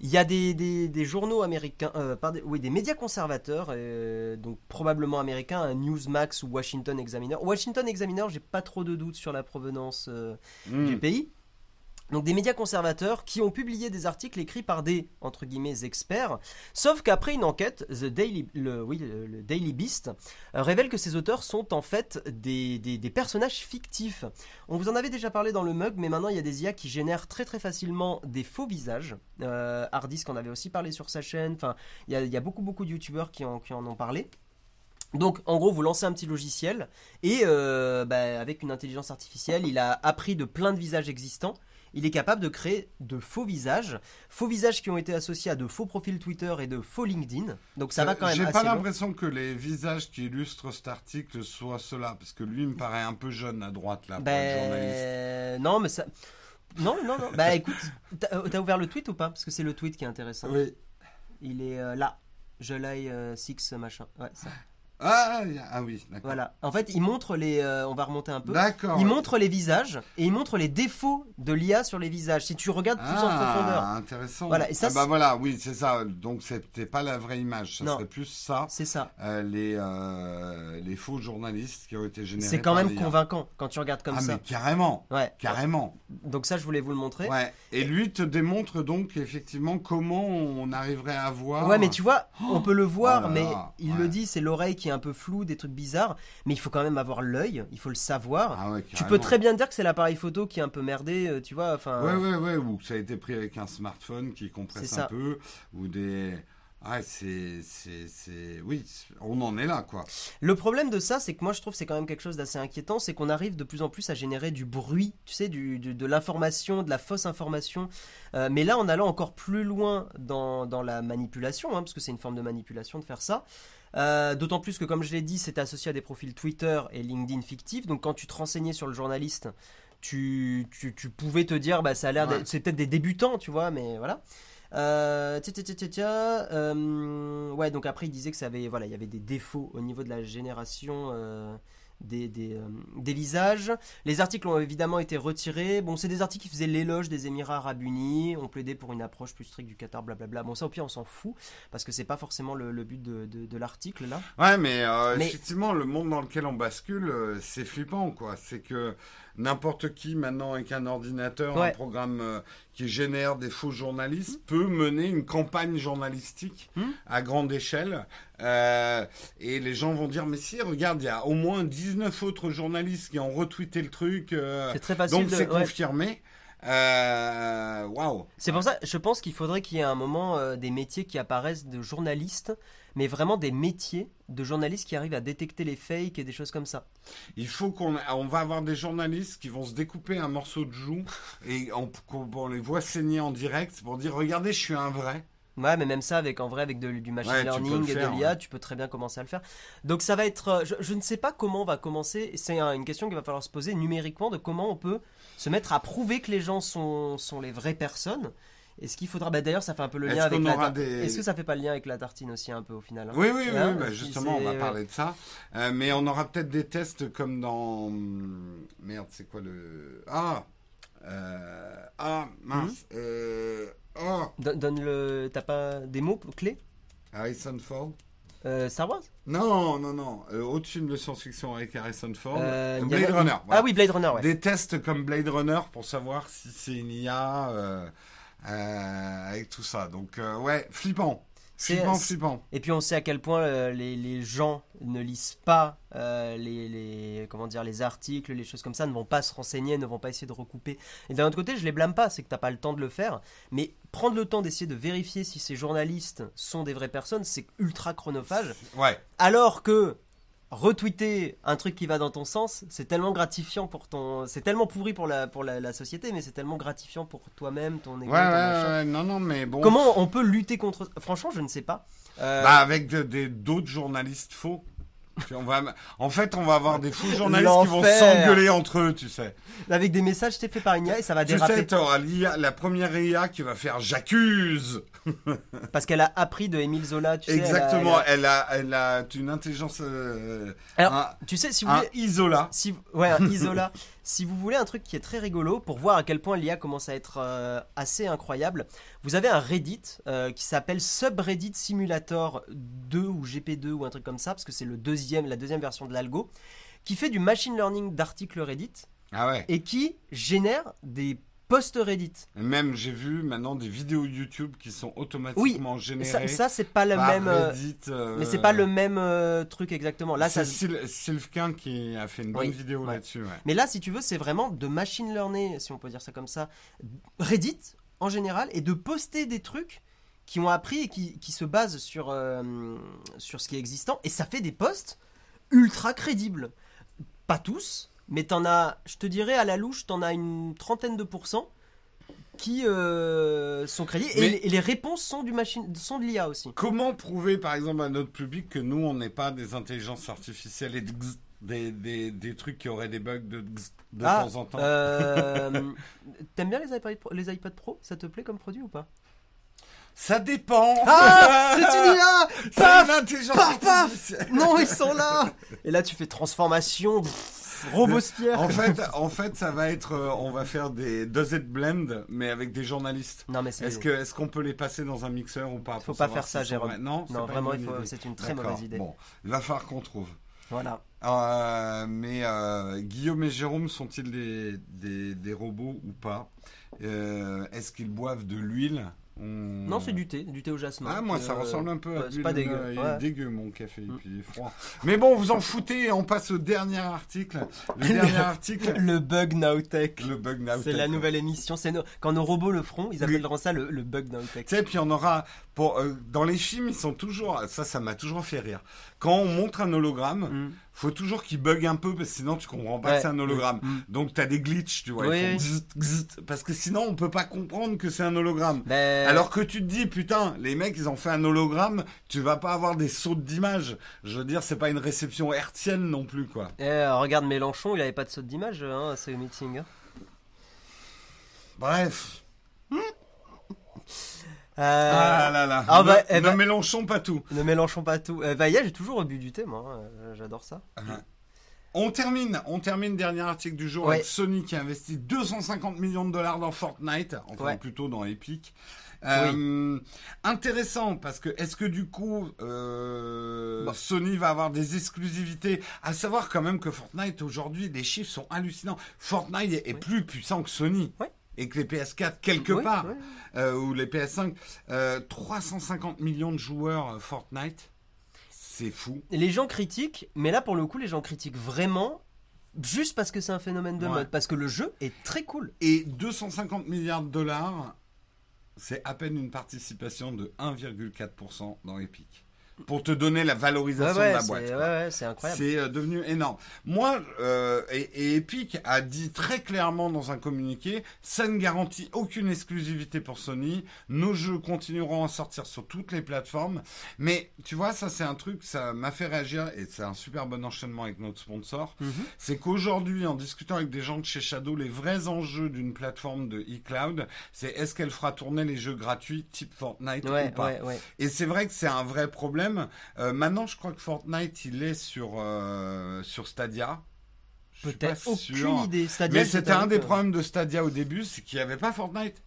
il y a des, des- des journaux américains, euh, pardon, oui, des médias conservateurs, euh, donc probablement américains, Newsmax ou Washington Examiner. Washington Examiner, j'ai pas trop de doutes sur la provenance euh, Hmm. du pays. Donc des médias conservateurs qui ont publié des articles écrits par des entre guillemets experts, sauf qu'après une enquête, The Daily, le, oui, le, Daily Beast euh, révèle que ces auteurs sont en fait des, des- personnages fictifs. On vous en avait déjà parlé dans le mug, mais maintenant il y a des IA qui génèrent très très facilement des faux visages. Euh, Hardisk en avait aussi parlé sur sa chaîne. Enfin, il y a, il y a beaucoup beaucoup de youtubeurs qui en, qui en ont parlé. Donc, en gros, vous lancez un petit logiciel et euh, bah, avec une intelligence artificielle, il a appris de plein de visages existants. Il est capable de créer de faux visages, faux visages qui ont été associés à de faux profils Twitter et de faux LinkedIn. Donc ça va quand même J'ai assez pas l'impression que les visages qui illustrent cet article soient ceux-là, parce que lui il me paraît un peu jeune à droite là, pour être journaliste. Ben non, mais ça. Non, non, non. Bah écoute, t'as euh, t'as ouvert le tweet ou pas? Parce que c'est le tweet qui est intéressant. Oui. Il est euh, là. Je l'ai 6 machin. Ouais, ça. Ah, il y a- ah oui, d'accord. Voilà. En fait, il montre les. euh, on va remonter un peu. D'accord. Il montre les visages et il montre les défauts de l'IA sur les visages. Si tu regardes plus en ah, profondeur, intéressant. Voilà, et ça, ah bah c'est- voilà, oui, c'est ça. Donc c'était pas la vraie image, ça Non. serait plus ça. c'est ça. euh, les, euh, les faux journalistes qui ont été générés. C'est quand par même l'IA. convaincant quand tu regardes comme ah ça. mais carrément, Ouais. carrément. Donc ça, je voulais vous le montrer. Ouais. Et lui te démontre donc effectivement comment on arriverait à voir. Ouais, mais tu vois, on peut le voir, Oh là mais là, il ouais. le dit, c'est l'oreille qui est un peu floue, des trucs bizarres, mais il faut quand même avoir l'œil, il faut le savoir. Ah ouais, tu peux très bien dire que c'est l'appareil photo qui est un peu merdé, euh, tu vois, enfin... Ouais, ouais, ouais, ou que ça a été pris avec un smartphone qui compresse un peu, ou des. Ah, c'est, c'est, c'est, oui, on en est là, quoi. Le problème de ça, c'est que moi je trouve que c'est quand même quelque chose d'assez inquiétant, c'est qu'on arrive de plus en plus à générer du bruit, tu sais, du, du- de l'information, de la fausse information, Euh, mais là en allant encore plus loin dans, dans la manipulation, hein, parce que c'est une forme de manipulation de faire ça. Euh, D'autant plus que, comme je l'ai dit, c'est associé à des profils Twitter et LinkedIn fictifs. Donc, quand tu te renseignais sur le journaliste, tu, tu, tu pouvais te dire, bah, ça a l'air, Ouais. c'est peut-être des débutants, tu vois, mais voilà. Euh, tia, tia, tia, tia, tia, euh, ouais, donc après il disait que ça avait, voilà, il y avait des défauts au niveau de la génération euh, des, des, euh, des visages. Les articles ont évidemment été retirés. Bon, c'est des articles qui faisaient l'éloge des Émirats Arabes Unis, on plaidait pour une approche plus stricte du Qatar, blablabla. Bon, ça au pire on s'en fout parce que c'est pas forcément le, le but de, de, de l'article là. Ouais, mais, euh, Mais- effectivement, le monde dans lequel on bascule, euh, c'est flippant, quoi. C'est que n'importe qui, maintenant, avec un ordinateur, un programme euh, qui génère des faux journalistes, peut mener une campagne journalistique Hmm. à grande échelle. Euh, et les gens vont dire, mais si, regarde, il y a au moins 19 autres journalistes qui ont retweeté le truc. euh, C'est très facile donc de. c'est confirmé. Waouh. C'est pour ça, je pense qu'il faudrait qu'il y ait un moment euh, des métiers qui apparaissent de journalistes, mais vraiment des métiers de journalistes qui arrivent à détecter les fakes et des choses comme ça. Il faut qu'on on va avoir des journalistes qui vont se découper un morceau de joue et on, qu'on- on les voit saigner en direct pour dire regardez je suis un vrai. Ouais, mais même ça, avec en vrai, avec de- du machine Ouais, learning le et faire, de l'IA, ouais. tu peux très bien commencer à le faire. Donc ça va être, euh, je, je ne sais pas comment on va commencer. C'est un- une question qu'il va falloir se poser numériquement de comment on peut se mettre à prouver que les gens sont, sont les vraies personnes. Est-ce qu'il faudra, bah, d'ailleurs, ça fait un peu le lien avec la. des- Est-ce que ça fait pas le lien avec la tartine aussi un peu au final hein? Oui oui oui, Hein, bah, justement on va parler de ça. Euh, mais on aura peut-être des tests comme dans merde c'est quoi le ah euh, ah mince euh, oh Donne, donne le, t'as pas des mots clés? Harrison Ford. Euh, Star Wars? Non non non euh, autre film de science-fiction avec Harrison Ford. Euh, Euh, Blade Runner. voilà. Ah oui, Blade Runner, ouais. Des tests comme Blade Runner pour savoir si c'est une IA euh, avec tout ça. Donc ouais, flippant. C'est- Flippant, c'est- flippant. Et puis on sait à quel point euh, les, les gens ne lisent pas euh, les, les- comment dire, les articles, les choses comme ça, ne vont pas se renseigner, ne vont pas essayer de recouper. Et d'un autre côté, je les blâme pas, c'est que t'as pas le temps de le faire. Mais prendre le temps d'essayer de vérifier si ces journalistes sont des vraies personnes, c'est ultra chronophage. Ouais. Alors que retweeter un truc qui va dans ton sens, c'est tellement gratifiant pour ton, c'est tellement pourri pour la pour la, la société, mais c'est tellement gratifiant pour toi-même, ton ego, Ouais, ton non, non, mais bon. Comment on peut lutter contre Franchement, je ne sais pas. Euh, Bah, avec de- des- d'autres journalistes faux. On va, en fait, on va avoir des faux journalistes qui vont s'engueuler entre eux, tu sais. avec des messages t'es fait par une IA et ça va Tu déraper sais, t'auras l'IA- la première IA qui va faire j'accuse. parce qu'elle a appris de Émile Zola. Tu sais, Exactement. elle a- Elle a, elle a une intelligence, euh, Alors, un, tu sais, si vous un voulez, isola. si ouais, un Isola. Si vous voulez un truc qui est très rigolo pour voir à quel point l'IA commence à être euh, assez incroyable, vous avez un Reddit euh, qui s'appelle Subreddit Simulator 2 ou GP2 ou un truc comme ça parce que c'est le deuxième, la deuxième version de l'algo qui fait du machine learning d'articles Reddit Ah ouais. et qui génère des posts Reddit. Même, j'ai vu maintenant des vidéos YouTube qui sont automatiquement Et générées. Ça, ça c'est pas le même. euh, Reddit, euh, Mais c'est pas le même euh, truc exactement. Là, c'est Syl- Sylvain qui a fait une bonne Oui, vidéo ouais. là-dessus. Ouais. Mais là, si tu veux, c'est vraiment de machine learning, si on peut dire ça comme ça, Reddit en général, et de poster des trucs qui ont appris et qui, qui se basent sur, euh, sur ce qui est existant, et ça fait des posts ultra crédibles. Pas tous, mais t'en as, je te dirais à la louche, t'en as une trentaine de pourcents qui euh, sont crédibles, et, les- et les réponses sont, du machine, sont de l'IA aussi. Comment prouver, par exemple, à notre public que nous, on n'est pas des intelligences artificielles et des, des, des trucs qui auraient des bugs de, Ah, temps en temps? euh, T'aimes bien les iPad, Pro, les iPad Pro? Ça te plaît comme produit ou pas? Ça dépend. Ah C'est une IA Paf! Paf, paf. Non, ils sont là. Et là, tu fais transformation, pff, Robespierre. En fait, en fait, ça va être, euh, on va faire des does it blend, mais avec des journalistes. Non, mais c'est. Est-ce que, est-ce qu'on peut les passer dans un mixeur ou pas Faut pour pas faire ça, Jérôme. Non, Non, vraiment, il faut- c'est une très mauvaise idée. Bon, il va falloir qu'on trouve. Voilà. Euh, mais euh, Guillaume et Jérôme sont-ils des, des, des robots ou pas? Euh, Est-ce qu'ils boivent de l'huile? On- Non, c'est du thé, du thé au jasmin. Ah, moi, ça Euh, ressemble un peu à C'est pas dégueu. Il ouais. est dégueu, mon café, et Mm. puis il est froid. Mais bon, vous en foutez on passe au dernier article. Le dernier article, Le bug Nowtech. le bug now. C'est la nouvelle émission. C'est Quand nos robots le feront, ils appelleront ça le, le bug Nowtech. Tu sais, puis on aura pour euh, dans les films, ils sont toujours ça, ça m'a toujours fait rire. Quand on montre un hologramme, Mm. Faut toujours qu'il bug un peu parce que sinon tu comprends pas Ouais. que c'est un hologramme. Mm. Donc t'as des glitches, tu vois, ils font oui. parce que sinon on peut pas comprendre que c'est un hologramme. Ben, Alors que tu te dis putain, les mecs ils ont fait un hologramme, tu vas pas avoir des sautes d'image. Je veux dire, c'est pas une réception hertzienne non plus quoi. eh, regarde Mélenchon, il avait pas de saut d'image hein, à ce meeting. hein. Bref. Euh, ah là là. ah ne, bah, eh ne bah- Mélenchon pas tout. Ne mélangeons pas tout. Euh, bah, hier, j'ai toujours bu du thé, moi. hein. Euh, J'adore ça. On termine, on termine dernier article du jour Ouais. avec Sony qui a investi 250 millions de dollars dans Fortnite, enfin Ouais. plutôt dans Epic. Euh, Intéressant parce que est-ce que du coup euh, Bah. Sony va avoir des exclusivités? À savoir quand même que Fortnite aujourd'hui les chiffres sont hallucinants. Fortnite est, est Oui. plus puissant que Sony. Ouais. Et que les PS4 quelque Oui, part oui. euh, ou les PS5 euh, 350 millions de joueurs euh, Fortnite c'est fou Les gens critiquent, mais là, pour le coup, les gens critiquent vraiment juste parce que c'est un phénomène de Ouais. mode. Parce que le jeu est très cool. Et 250 milliards de dollars, c'est à peine une participation de 1,4% dans Epic. Pour te donner la valorisation ouais, de la boîte. ouais, c'est incroyable. C'est euh, devenu énorme. Moi, euh, et, et Epic a dit très clairement dans un communiqué, ça ne garantit aucune exclusivité pour Sony. Nos jeux continueront à sortir sur toutes les plateformes. Mais tu vois, ça c'est un truc, ça m'a fait réagir et c'est un super bon enchaînement avec notre sponsor. Mhm. C'est qu'aujourd'hui, en discutant avec des gens de chez Shadow, les vrais enjeux d'une plateforme de e-cloud, c'est est-ce qu'elle fera tourner les jeux gratuits type Fortnite ou pas. Et c'est vrai que c'est un vrai problème. Euh, maintenant, je crois que Fortnite, il est sur, euh, sur Stadia. Peut-être sûr. aucune idée. Stadia, Mais c'était un des problèmes de Stadia au début, c'est qu'il n'y avait pas Fortnite.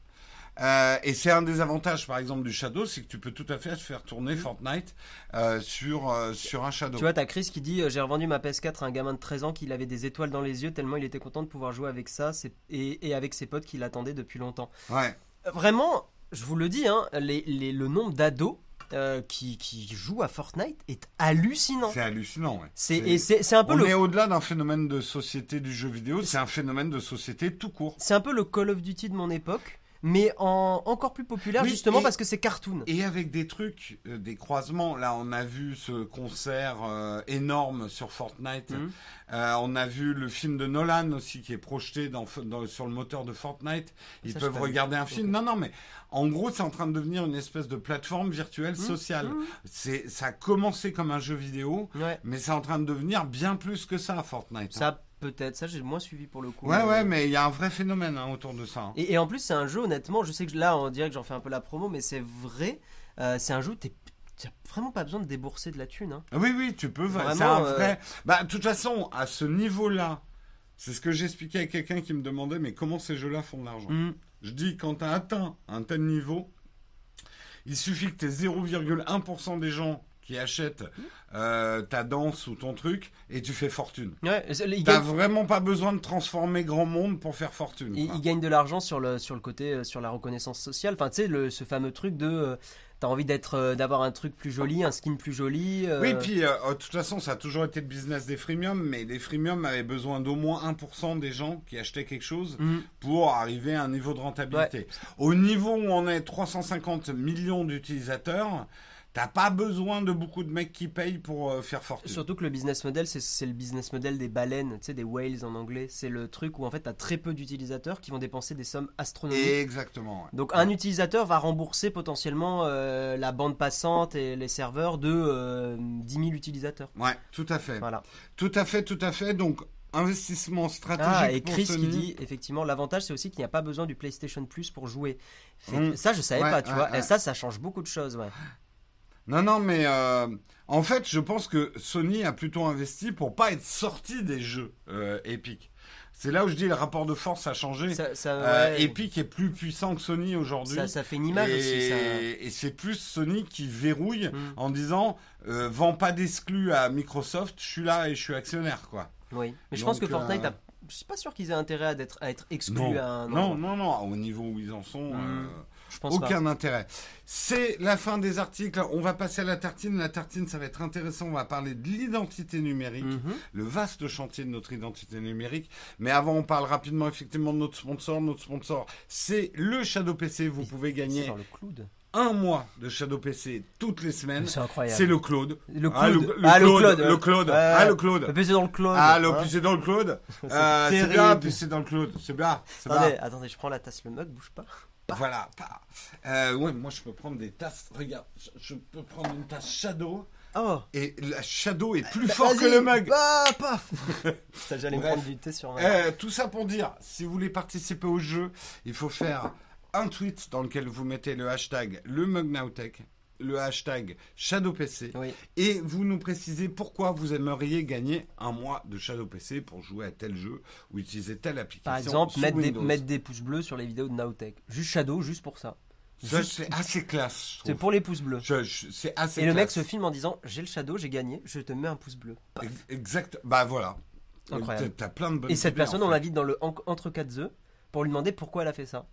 Euh, et c'est un des avantages, par exemple, du Shadow, c'est que tu peux tout à fait faire tourner Fortnite euh, sur, euh, sur un Shadow. Tu vois, t'as Chris qui dit J'ai revendu ma PS4 à un gamin de 13 ans qui avait des étoiles dans les yeux tellement il était content de pouvoir jouer avec ça et, et avec ses potes qui l'attendaient depuis longtemps. Ouais. Vraiment, je vous le dis, hein, les, les- le nombre d'ados euh, qui, qui joue à Fortnite est hallucinant. C'est hallucinant, ouais. C'est c'est un peu On le est au-delà d'un phénomène de société du jeu vidéo, c'est un phénomène de société tout court. c'est un peu le Call of Duty de mon époque, mais en encore plus populaire Oui, justement et- parce que c'est cartoon. Et avec des trucs, euh, des croisements. Là, on a vu ce concert euh, énorme sur Fortnite. Mhm. Euh, on a vu le film de Nolan aussi qui est projeté dans, dans- sur le moteur de Fortnite. Ils Ça, peuvent regarder un film. Non, non, mais en gros, c'est en train de devenir une espèce de plateforme virtuelle Mhm. sociale. Mhm. C'est, ça a commencé comme un jeu vidéo, Ouais. mais c'est en train de devenir bien plus que ça, Fortnite. hein. Peut-être, ça j'ai moins suivi pour le coup. Ouais, mais- ouais, mais il y a un vrai phénomène hein, autour de ça. hein. Et, et en plus, c'est un jeu, honnêtement, je sais que là, on dirait que j'en fais un peu la promo, mais c'est vrai, euh, c'est un jeu où t'es- t'as vraiment pas besoin de débourser de la thune. Hein. Oui, oui, tu peux. Vraiment, c'est un euh, vrai. Bah, de toute façon, à ce niveau-là, c'est ce que j'expliquais à quelqu'un qui me demandait, mais comment ces jeux-là font de l'argent? Mm. Je dis, quand tu as atteint un tel niveau, il suffit que tu 0,1% des gens qui achètent euh, ta danse ou ton truc et tu fais fortune. Ouais, il T'as gagne, vraiment pas besoin de transformer grand monde pour faire fortune. il- quoi. il gagne de l'argent sur le, sur le côté, euh, sur la reconnaissance sociale. Enfin, tu sais, ce fameux truc de. euh, T'as envie d'être, euh, d'avoir un truc plus joli, un skin plus joli. Oui, puis euh, de toute façon, ça a toujours été le business des freemiums, mais les freemiums avaient besoin d'au moins 1% des gens qui achetaient quelque chose mm. pour arriver à un niveau de rentabilité. Au niveau où on est 350 millions d'utilisateurs, t'as pas besoin de beaucoup de mecs qui payent pour euh, faire fortune. Surtout que le business model, c'est- le business model des baleines, tu sais, des whales en anglais. C'est le truc où en fait, t'as très peu d'utilisateurs qui vont dépenser des sommes astronomiques. Exactement. ouais. Donc un utilisateur va rembourser potentiellement euh, la bande passante et les serveurs de euh, 10 000 utilisateurs. Ouais, tout à fait. Voilà. Tout à fait, tout à fait. Donc, investissement stratégique Ah, et Chris qui dit effectivement l'avantage c'est aussi qu'il n'y a pas besoin du PlayStation Plus pour jouer. Fait que Mm. Ça je savais Ouais, pas, tu ouais, vois. ouais. Et ça ça change beaucoup de choses, ouais. Non, non, mais euh, en fait, je pense que Sony a plutôt investi pour pas être sorti des jeux euh, Epic. C'est là où je dis le rapport de force a changé. Ça, ça, Euh, ouais, Epic est plus puissant que Sony aujourd'hui. ça, ça fait une image et, aussi. Ça... et c'est plus Sony qui verrouille Mm. en disant euh, vends pas d'exclus à Microsoft, je suis là et je suis actionnaire quoi. Oui. Mais je Donc, pense que Fortnite, euh, a... je suis pas sûr qu'ils aient intérêt à être, à être exclus Non. à un Non, non, non, au niveau où ils en sont, Mm. euh, Je pense aucun intérêt. C'est la fin des articles. On va passer à la tartine. La tartine, ça va être intéressant. On va parler de l'identité numérique. Mhm. le vaste chantier de notre identité numérique. Mais avant, on parle rapidement effectivement de notre sponsor. Notre sponsor, c'est le Shadow PC. Vous pouvez C'est gagner le cloud. un mois de Shadow PC toutes les semaines. C'est incroyable. C'est le Claude. Le Ah, le, cloud. le Ah, le Claude. cloud. Le Claude. Ah, le Claude. Le dans le cloud. Ah, le hein. Dans le Claude. C'est Euh, c'est bien, PC dans le Claude. C'est bien. C'est Attendez, bien. attendez, je prends la tasse, le mug, bouge pas. Voilà. Pas. Euh, ouais, moi, je peux prendre des tasses. Regarde, je, je peux prendre une tasse Shadow. Oh Et la Shadow est plus Bah, fort que le mug. Bah, paf J'allais prendre du thé sur ma. Euh, tout ça pour dire, si vous voulez participer au jeu, il faut faire un tweet dans lequel vous mettez le hashtag le MugNowTech, le hashtag ShadowPC, Oui. et vous nous précisez pourquoi vous aimeriez gagner un mois de ShadowPC pour jouer à tel jeu ou utiliser telle application. Par exemple, mettre des, mettre des pouces bleus sur les vidéos de Nowtech. Juste Shadow, juste pour ça. Ça, Juste- c'est assez classe. C'est pour les pouces bleus. Je- je- c'est assez Et le mec se filme en disant J'ai le Shadow, j'ai gagné, je te mets un pouce bleu. Paf. Exact. Bah voilà. Incroyable. T'as- T'as plein de bonnes Et cette idées, personne, en on fait. l'invite dans le en- entre 4 œufs pour lui demander pourquoi elle a fait ça.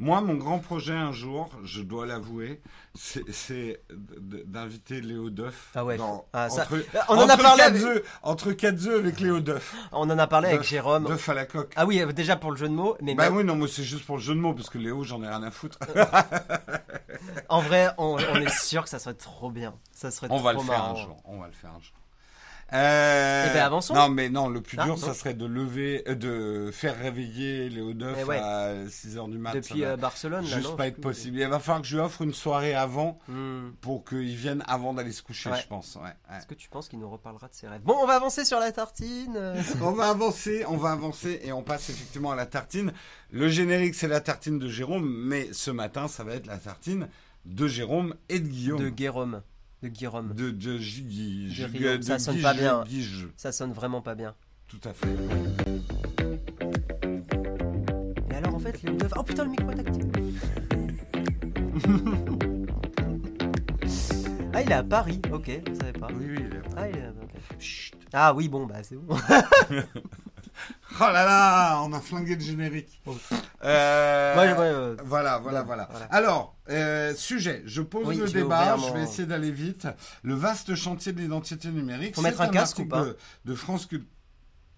Moi, mon grand projet un jour, je dois l'avouer, c'est- d'inviter Léo Duff. Ah ouais, dans- ah, ça- entre, On en a parlé avec- entre quatre œufs avec Léo Duff. On en a parlé avec Jérôme. Duff à la coque. Ah oui, euh, déjà pour le jeu de mots, mais bah même- oui, non, moi c'est juste pour le jeu de mots, parce que Léo, j'en ai rien à foutre. en vrai, on, on est sûr que ça serait trop bien. Ça serait on va le trop faire marrant. un jour. On va le faire un jour. Euh, Eh ben, avançons. Non, mais non, le plus Ah, dur, non. ça serait de lever, euh, de faire réveiller Léo Duff Eh ouais. à 6h du mat. ça Depuis euh, Barcelone, là, juste non pas être possible. Il va falloir que je lui offre une soirée avant Hmm. pour qu'il vienne avant d'aller se coucher, Ouais. je pense. Ouais. Est-ce que tu penses qu'il nous reparlera de ses rêves? Bon, on va avancer sur la tartine. euh, On va avancer, on va avancer et on passe effectivement à la tartine. Le générique, c'est la tartine de Jérôme, mais ce matin, ça va être la tartine de Jérôme et de Guillaume. de Guérôme. De Guérôme. De, de Guillaume, ça sonne pas bien. Ça sonne vraiment pas bien. Tout à fait. Et alors en fait, Duff. Oh putain, le micro est ah, il est à Paris. Ok, je savais pas. Oui, oui, il est- Ah, il est... ok. Ah oui, bon, bah c'est bon. Oh là là, on a flingué le générique. Euh, Ouais, ouais, euh, Voilà, voilà, voilà. voilà. Alors, euh, sujet, je pose Oui, le débat, je vais mon- essayer d'aller vite. Le vaste chantier de l'identité numérique. Faut mettre un casque ou pas de, de France Culture.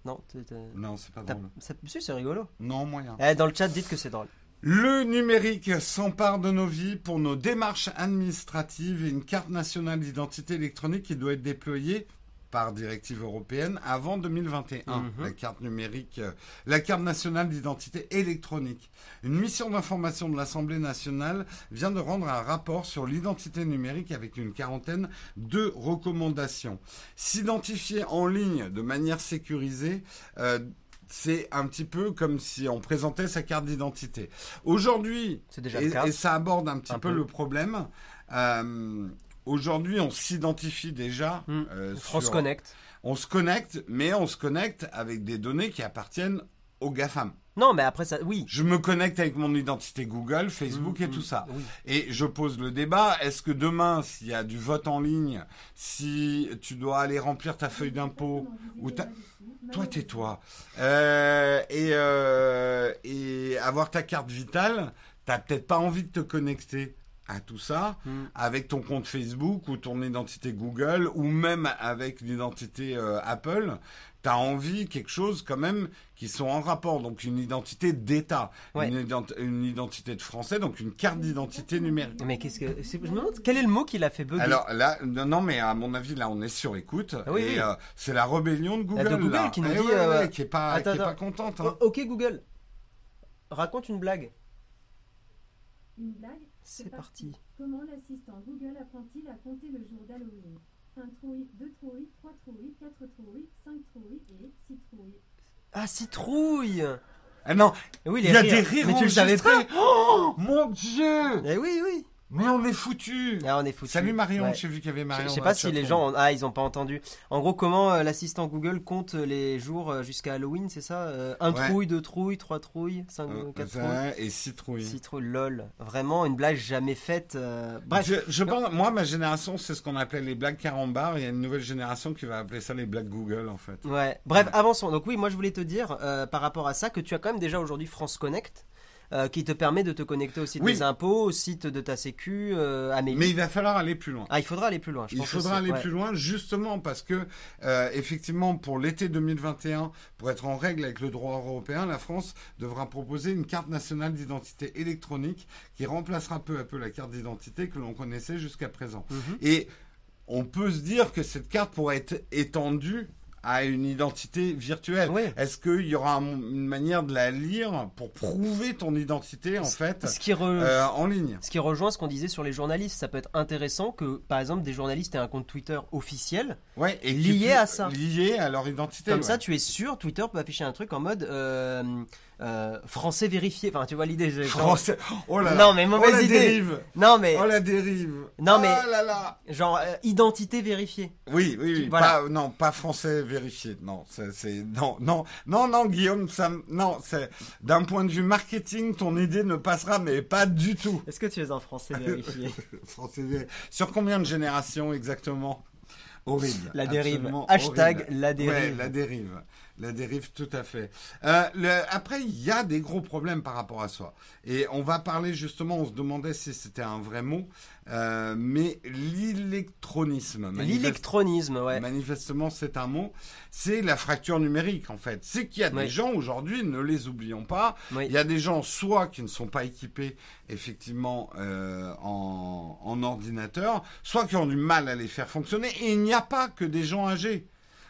Non, c'est pas drôle. si, c'est rigolo. Non, moyen. Eh, dans le chat, dites que c'est drôle. Le numérique s'empare de nos vies pour nos démarches administratives et une carte nationale d'identité électronique qui doit être déployée par directive européenne avant 2021. Mhm. La carte numérique, euh, la carte nationale d'identité électronique. Une mission d'information de l'Assemblée nationale vient de rendre un rapport sur l'identité numérique avec une quarantaine de recommandations. S'identifier en ligne de manière sécurisée, euh, c'est un petit peu comme si on présentait sa carte d'identité. Aujourd'hui, et, et ça aborde un petit Un peu, peu. le problème. euh, Aujourd'hui, on s'identifie déjà. Hmm. euh, France sur- Connect. On se connecte, mais on se connecte avec des données qui appartiennent aux GAFAM. Non, mais après ça, oui. Je me connecte avec mon identité Google, Facebook et Mm, tout mm, ça. Oui. Et je pose le débat, est-ce que demain, s'il y a du vote en ligne, si tu dois aller remplir ta feuille d'impôt, ou ta... Toi, tais-toi. Euh, et, euh, et avoir ta carte vitale, t'as peut-être pas envie de te connecter à tout ça Mm. avec ton compte Facebook ou ton identité Google ou même avec l'identité euh, Apple. T'as envie quelque chose quand même qui sont en rapport, donc une identité d'État, Ouais. une, ident- une identité de français, donc une carte d'identité numérique. Mais qu'est-ce que. c'est- Je me demande quel est le mot qui l'a fait bugger? Alors là, non, non, mais à mon avis, là, on est sur écoute. Ah oui, et oui. euh, c'est la rébellion de Google. de Google là. qui nous Eh dit, ouais, euh, ouais, qui est pas, attends, qui est pas contente. hein. Oh, ok, Google. Raconte une blague. Une blague? C'est parti. Comment l'assistant Google apprend-il à compter le jour d'Halloween Un trouille, deux trouilles, trois trouilles, quatre trouilles, cinq trouilles et six trouilles. Ah, citrouille Ah non, Oui, il y a rires. des rires Mais tu le savais pas Oh, mon Dieu Eh oui, oui. Mais on est foutu. Ah, on est foutu. Salut Marion, Ouais. j'ai vu qu'il y avait Marion. je sais pas si les gens ont... ah ils ont pas entendu. En gros comment euh, l'assistant Google compte les jours euh, jusqu'à Halloween c'est ça Euh, Un Ouais. trouille, deux trouilles, trois trouilles, cinq, Euh, quatre trouilles, et citrouille. six trouilles. Lol, vraiment une blague jamais faite. euh, Bref, Je, je pense, moi, ma génération, c'est ce qu'on appelait les blagues carambars. Il y a une nouvelle génération qui va appeler ça les blagues Google, en fait. ouais. Bref, avançons. Donc oui, moi je voulais te dire euh, par rapport à ça que tu as quand même déjà aujourd'hui France Connect. Euh, qui te permet de te connecter au site Oui. des impôts, au site de ta sécu, euh, à mes Mais il va falloir aller plus loin. Ah, il faudra aller plus loin. Je Il pense faudra aller Ouais. plus loin justement parce que euh, effectivement pour l'été 2021, pour être en règle avec le droit européen, la France devra proposer une carte nationale d'identité électronique qui remplacera peu à peu la carte d'identité que l'on connaissait jusqu'à présent. Mhm. Et on peut se dire que cette carte pourrait être étendue à une identité virtuelle. Oui. Est-ce qu'il y aura un- une manière de la lire pour prouver ton identité en fait Ce qui, re- euh, en ligne? ce qui rejoint ce qu'on disait sur les journalistes, ça peut être intéressant que, par exemple, des journalistes aient un compte Twitter officiel. Ouais, et Lié à ça. Lié à leur identité. Comme ouais. ça, tu es sûr, Twitter peut afficher un truc en mode euh, euh, français vérifié. Enfin, tu vois l'idée. genre- Français. Oh là là. Non, mais mauvaise oh, la idée. Dérive. Non, mais Oh la dérive. Non, mais- Oh là là. genre euh, identité vérifiée. Oui, oui, oui. Voilà. Pas, non, pas français vérifié. Non, c'est, non, non, non, non, Guillaume, ça, non, c'est d'un point de vue marketing, ton idée ne passera, mais pas du tout. Est-ce que tu es un français vérifié Français vé- Sur combien de générations exactement? Horrible. La dérive. Hashtag horrible. la dérive. Ouais, la dérive. La dérive, tout à fait. Euh, le- après, il y a des gros problèmes par rapport à ça. Et on va parler justement, on se demandait si c'était un vrai mot, euh, mais l'électronisme. L'électronisme, ouais. Manifestement, c'est un mot. C'est la fracture numérique, en fait. C'est qu'il y a des gens aujourd'hui, ne les oublions pas, Oui. il y a des gens soit qui ne sont pas équipés effectivement euh, en, en ordinateur, soit qui ont du mal à les faire fonctionner. Et il n'y a pas que des gens âgés.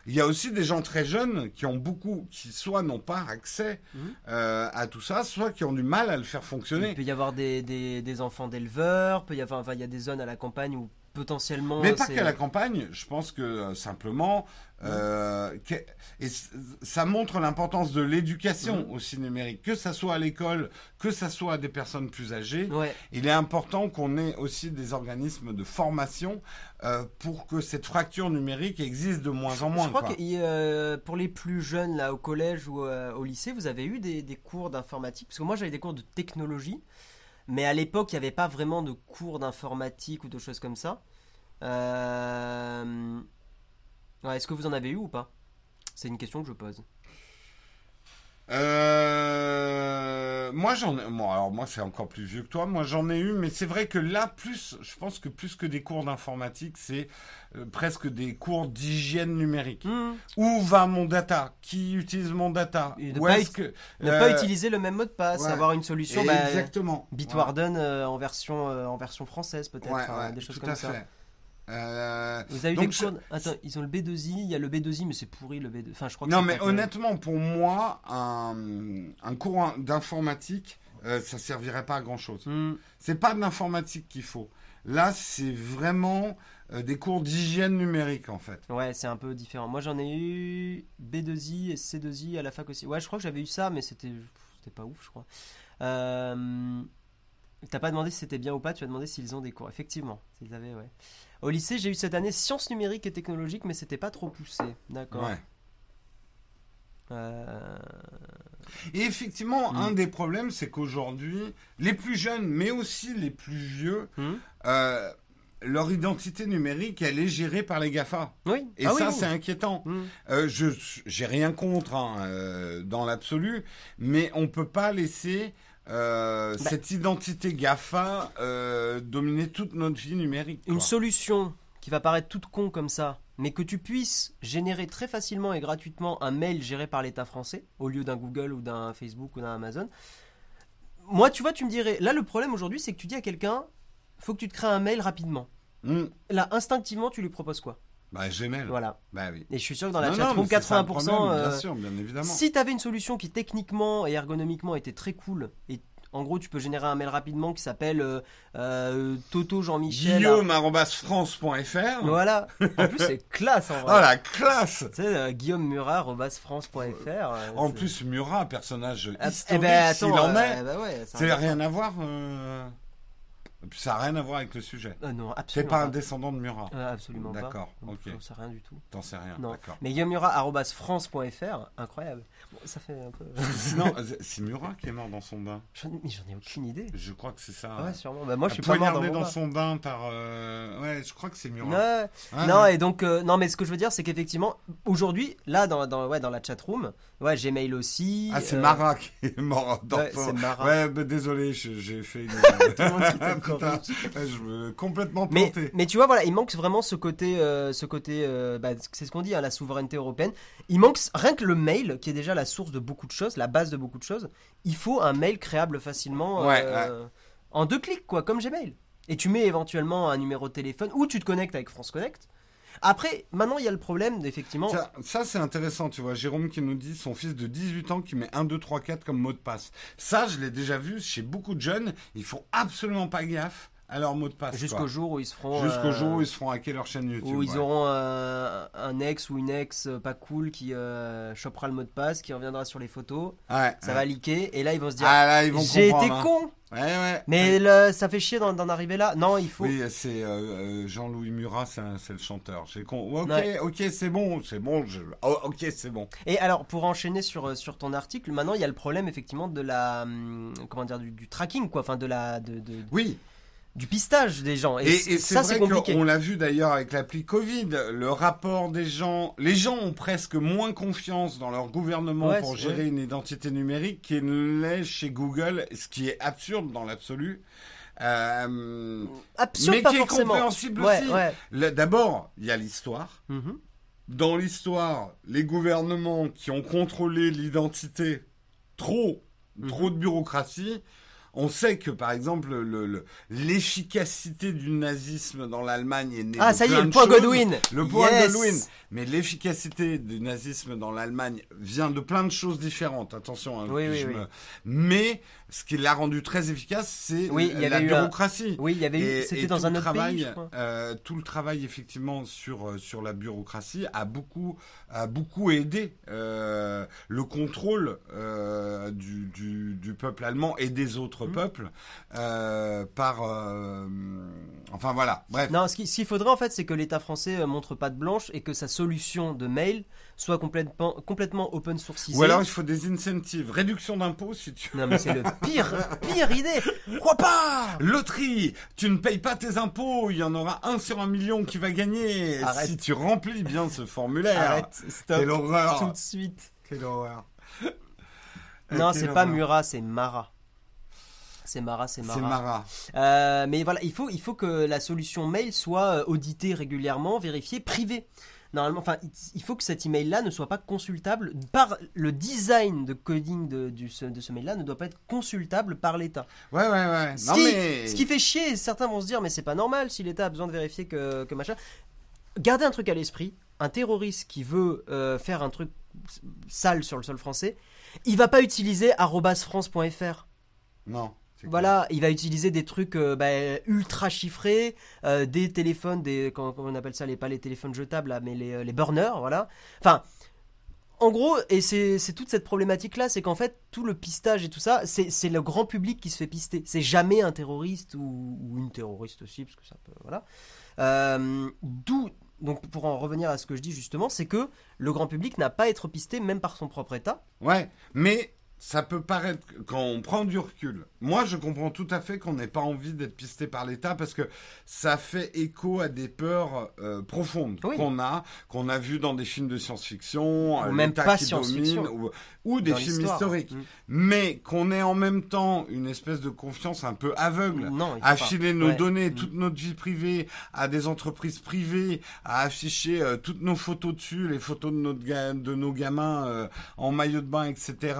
Il y a aussi des gens très jeunes qui ont beaucoup, qui soit n'ont pas accès Mhm. euh, à tout ça, soit qui ont du mal à le faire Il fonctionner. peut y avoir des, des, des enfants d'éleveurs, peut y avoir, enfin, il y a des zones à la campagne où potentiellement. Mais pas qu'à la campagne, je pense que euh, simplement, euh, et ça montre l'importance de l'éducation Mhm. aussi numérique, que ça soit à l'école, que ça soit à des personnes plus âgées. Ouais. Il est important qu'on ait aussi des organismes de formation euh, pour que cette fracture numérique existe de moins en moins. Je crois quoi. que euh, pour les plus jeunes, là, au collège ou au lycée, vous avez eu des, des cours d'informatique? Parce que moi, j'avais des cours de technologie, mais à l'époque, il n'y avait pas vraiment de cours d'informatique ou de choses comme ça. Euh, ouais, Est-ce que vous en avez eu ou pas? C'est une question que je pose. Euh, moi j'en ai, bon, alors moi c'est encore plus vieux que toi, moi j'en ai eu, mais c'est vrai que là plus, je pense que plus que des cours d'informatique, c'est euh, presque des cours d'hygiène numérique. Hmm. Où va mon data? Qui utilise mon data? Et ne Où pas que Ne euh, pas utiliser le même mot de passe, ouais. avoir une solution. bah, Exactement. Bitwarden euh, en version euh, en version française peut-être, Ouais, ouais, des choses tout comme à ça. fait. Euh, Vous avez eu Donc des je- cours. Attends, ils ont le B2I, il y a le B2I, mais c'est pourri le B2. Enfin, je crois que Non, mais honnêtement, pour moi, un, un cours d'informatique, euh, ça servirait pas à grand chose. Hmm. C'est pas de l'informatique qu'il faut. Là, c'est vraiment euh, des cours d'hygiène numérique, en fait. Ouais, c'est un peu différent. Moi, j'en ai eu B2I et C2I à la fac aussi. Ouais, je crois que j'avais eu ça, mais c'était c'était pas ouf, je crois. Euh... T'as pas demandé si c'était bien ou pas, tu as demandé s'ils ont des cours. Effectivement, s'ils avaient, ouais. Au lycée, j'ai eu cette année sciences numériques et technologiques, mais c'était pas trop poussé. D'accord. Ouais. Euh, Et effectivement, Mm. un des problèmes, c'est qu'aujourd'hui, les plus jeunes, mais aussi les plus vieux, hmm euh, leur identité numérique, elle est gérée par les GAFA. Oui. Et Ah ça, oui. c'est inquiétant. Hmm. Euh, je j'ai rien contre hein, dans l'absolu, mais on peut pas laisser euh, Bah. cette identité Gafa euh, dominer toute notre vie numérique. Une solution qui va paraître toute con comme ça, mais que tu puisses générer très facilement et gratuitement un mail géré par l'État français, au lieu d'un Google ou d'un Facebook ou d'un Amazon. Moi, tu vois, tu me dirais, là, le problème aujourd'hui, c'est que tu dis à quelqu'un, faut que tu te crées un mail rapidement. Hmm. Là, instinctivement, tu lui proposes quoi? Bah Gmail. Voilà. Bah oui. Et je suis sûr que dans la Non, non, chatroom, le 80%. problème, euh, bien sûr, bien évidemment. si tu avais une solution qui techniquement et ergonomiquement était très cool, et en gros, tu peux générer un mail rapidement qui s'appe euh, euh, Toto Jean-Michel. Guillaume@france.fr. Voilà. En plus, c'est classe en vrai. Oh la classe Tu sais, euh, Guillaume Murat, france.fr. En plus, Murat, personnage Ah, historique, eh ben, attends, s'il en est. bah ouais, ça C'est rien à voir. Puis Ça n'a rien à voir avec le sujet. Euh, non, absolument pas pas. un descendant de Murat. Euh, absolument pas. D'accord, Non, ok. J'en sais rien du tout. T'en sais rien. Non. D'accord. Mais Guillaume Murat, arobase france.fr, incroyable. Bon, ça fait un peu. Sinon, c'est Murat qui est mort dans son bain. J'en mais j'en ai aucune idée. Je crois que c'est ça. Ah ouais, sûrement. Bah, moi, je suis pas mort dans Poignardé mon dans bain. son bain par. euh, Ouais, je crois que c'est Murat. Ouais. Ah, non, ouais. et donc, euh, non, mais ce que je veux dire, c'est qu'effectivement, aujourd'hui, là, dans, dans, ouais, dans la chatroom, ouais, Gmail aussi. Ah, c'est euh, Marat qui est mort dans Ouais, bah, désolé, j'ai fait une. Tout le monde qui t'aime Putain, corrige. ouais, je me complètement Mais, planté. mais tu vois, voilà, il manque vraiment ce côté, euh, ce côté, euh, bah, c'est ce qu'on dit, hein, la souveraineté européenne. Il manque rien que le mail, qui est déjà la source de beaucoup de choses, la base de beaucoup de choses. Il faut un mail créable facilement, Ouais, en deux clics, quoi, comme Gmail. Et tu mets éventuellement un numéro de téléphone ou tu te connectes avec France Connect. Après, maintenant, il y a le problème, effectivement. Ça, ça, c'est intéressant, tu vois. Jérôme qui nous dit son fils de 18 ans qui met 1, 2, 3, 4 comme mot de passe. Ça, je l'ai déjà vu chez beaucoup de jeunes. Ils font absolument pas gaffe à leur mot de passe. Jusqu'au jour où ils se feront. Jusqu'au euh, jour où ils se feront hacker leur chaîne YouTube. où ils ouais. auront euh, un ex ou une ex euh, pas cool qui euh, chopera le mot de passe, qui reviendra sur les photos, Ouais, ça ouais. va leaker, et là ils vont se dire Ah J'ai été hein. con Ouais, ouais. Mais le- ça fait chier d'en arriver là. Non, il faut. Oui, c'est euh, euh, Jean-Louis Murat, c'est le chanteur. J'ai con. Ok, Ouais. ok, c'est bon, c'est bon. je- oh, ok, c'est bon. Et alors, pour enchaîner sur, euh, sur ton article, maintenant il y a le problème effectivement de la. hum, Comment dire Du, du tracking, quoi. Enfin, de la. De, de- Oui. Du pistage des gens. Et, Et, ça, c'est vrai compliqué. qu'on l'a vu d'ailleurs avec l'appli Covid, le rapport des gens, les gens ont presque moins confiance dans leur gouvernement Ouais, pour gérer une identité numérique qu'il ne l'est chez Google, ce qui est absurde dans l'absolu. Euh, Absurde, mais pas qui est forcément. compréhensible ouais, aussi. Ouais. D'abord, il y a l'histoire. Mhm. Dans l'histoire, les gouvernements qui ont contrôlé l'identité, trop, Mhm. trop de bureaucratie. On sait que, par exemple, le- le- l'efficacité du nazisme dans l'Allemagne est née Ah, de ça y est, le point. Godwin. Le point Yes. Godwin. Mais l'efficacité du nazisme dans l'Allemagne vient de plein de choses différentes. Attention. hein, Oui, oui, Mais ce qui l'a rendu très efficace, c'est Oui, la un- bureaucratie. Oui, il y avait eu. C'était dans un autre travail, pays, je crois. euh, tout le travail effectivement sur euh, sur la bureaucratie a beaucoup a beaucoup aidé euh, le contrôle euh, du, du du peuple allemand et des autres Mhm. peuples par enfin voilà bref Non, ce qui- ce qu'il faudrait en fait, c'est que l'État français montre pas de blanche et que sa solution de mail soit complètement, complètement open sourcisée. ou alors il faut des incentives réduction d'impôts si tu Non, mais c'est le pire, pire idée. Crois pas Loterie, tu ne payes pas tes impôts, il y en aura un sur un million qui va gagner Arrête. si tu remplis bien ce formulaire. Arrête, stop, Quelle horreur tout de suite. Quelle horreur. Non, quelle c'est pas. Murat, c'est Mara. C'est Mara, c'est C'est Mara. Mara. Euh, mais voilà, il faut, il faut que la solution mail soit euh, auditée régulièrement, vérifiée, privée. Normalement, enfin, il- faut que cet email-là ne soit pas consultable par le design de coding de, du- ce- de ce mail-là ne doit pas être consultable par l'État. Ouais, ouais, ouais. Ce, Non, qui, mais. ce qui fait chier, certains vont se dire, mais c'est pas normal si l'État a besoin de vérifier que, que machin. Gardez un truc à l'esprit, un terroriste qui veut euh, faire un truc sale sur le sol français, il va pas utiliser @france.fr. Non. Voilà, il va utiliser des trucs euh, bah, ultra chiffrés, euh, des téléphones, des comment, comment on appelle ça, les pas les téléphones jetables là, mais les, euh, les burners, voilà. Enfin, en gros, et c'est toute cette problématique là, c'est qu'en fait tout le pistage et tout ça, c'est c'est le grand public qui se fait pister. C'est jamais un terroriste ou, ou une terroriste aussi, parce que ça peut, voilà. Euh, D'où donc pour en revenir à ce que je dis justement, c'est que le grand public n'a pas à être pisté même par son propre État. Ouais, mais ça peut paraître, quand on prend du recul, moi je comprends tout à fait qu'on n'ait pas envie d'être pisté par l'État parce que ça fait écho à des peurs euh, profondes Oui. qu'on a, qu'on a vu dans des films de science-fiction, euh, même l'État pas qui domine, ou, ou des films historiques. Mm. Mais qu'on ait en même temps une espèce de confiance un peu aveugle Non, à filer nos Ouais. données, Mm. toute notre vie privée, à des entreprises privées, à afficher euh, toutes nos photos dessus, les photos de, notre ga- de nos gamins euh, en maillot de bain, etc.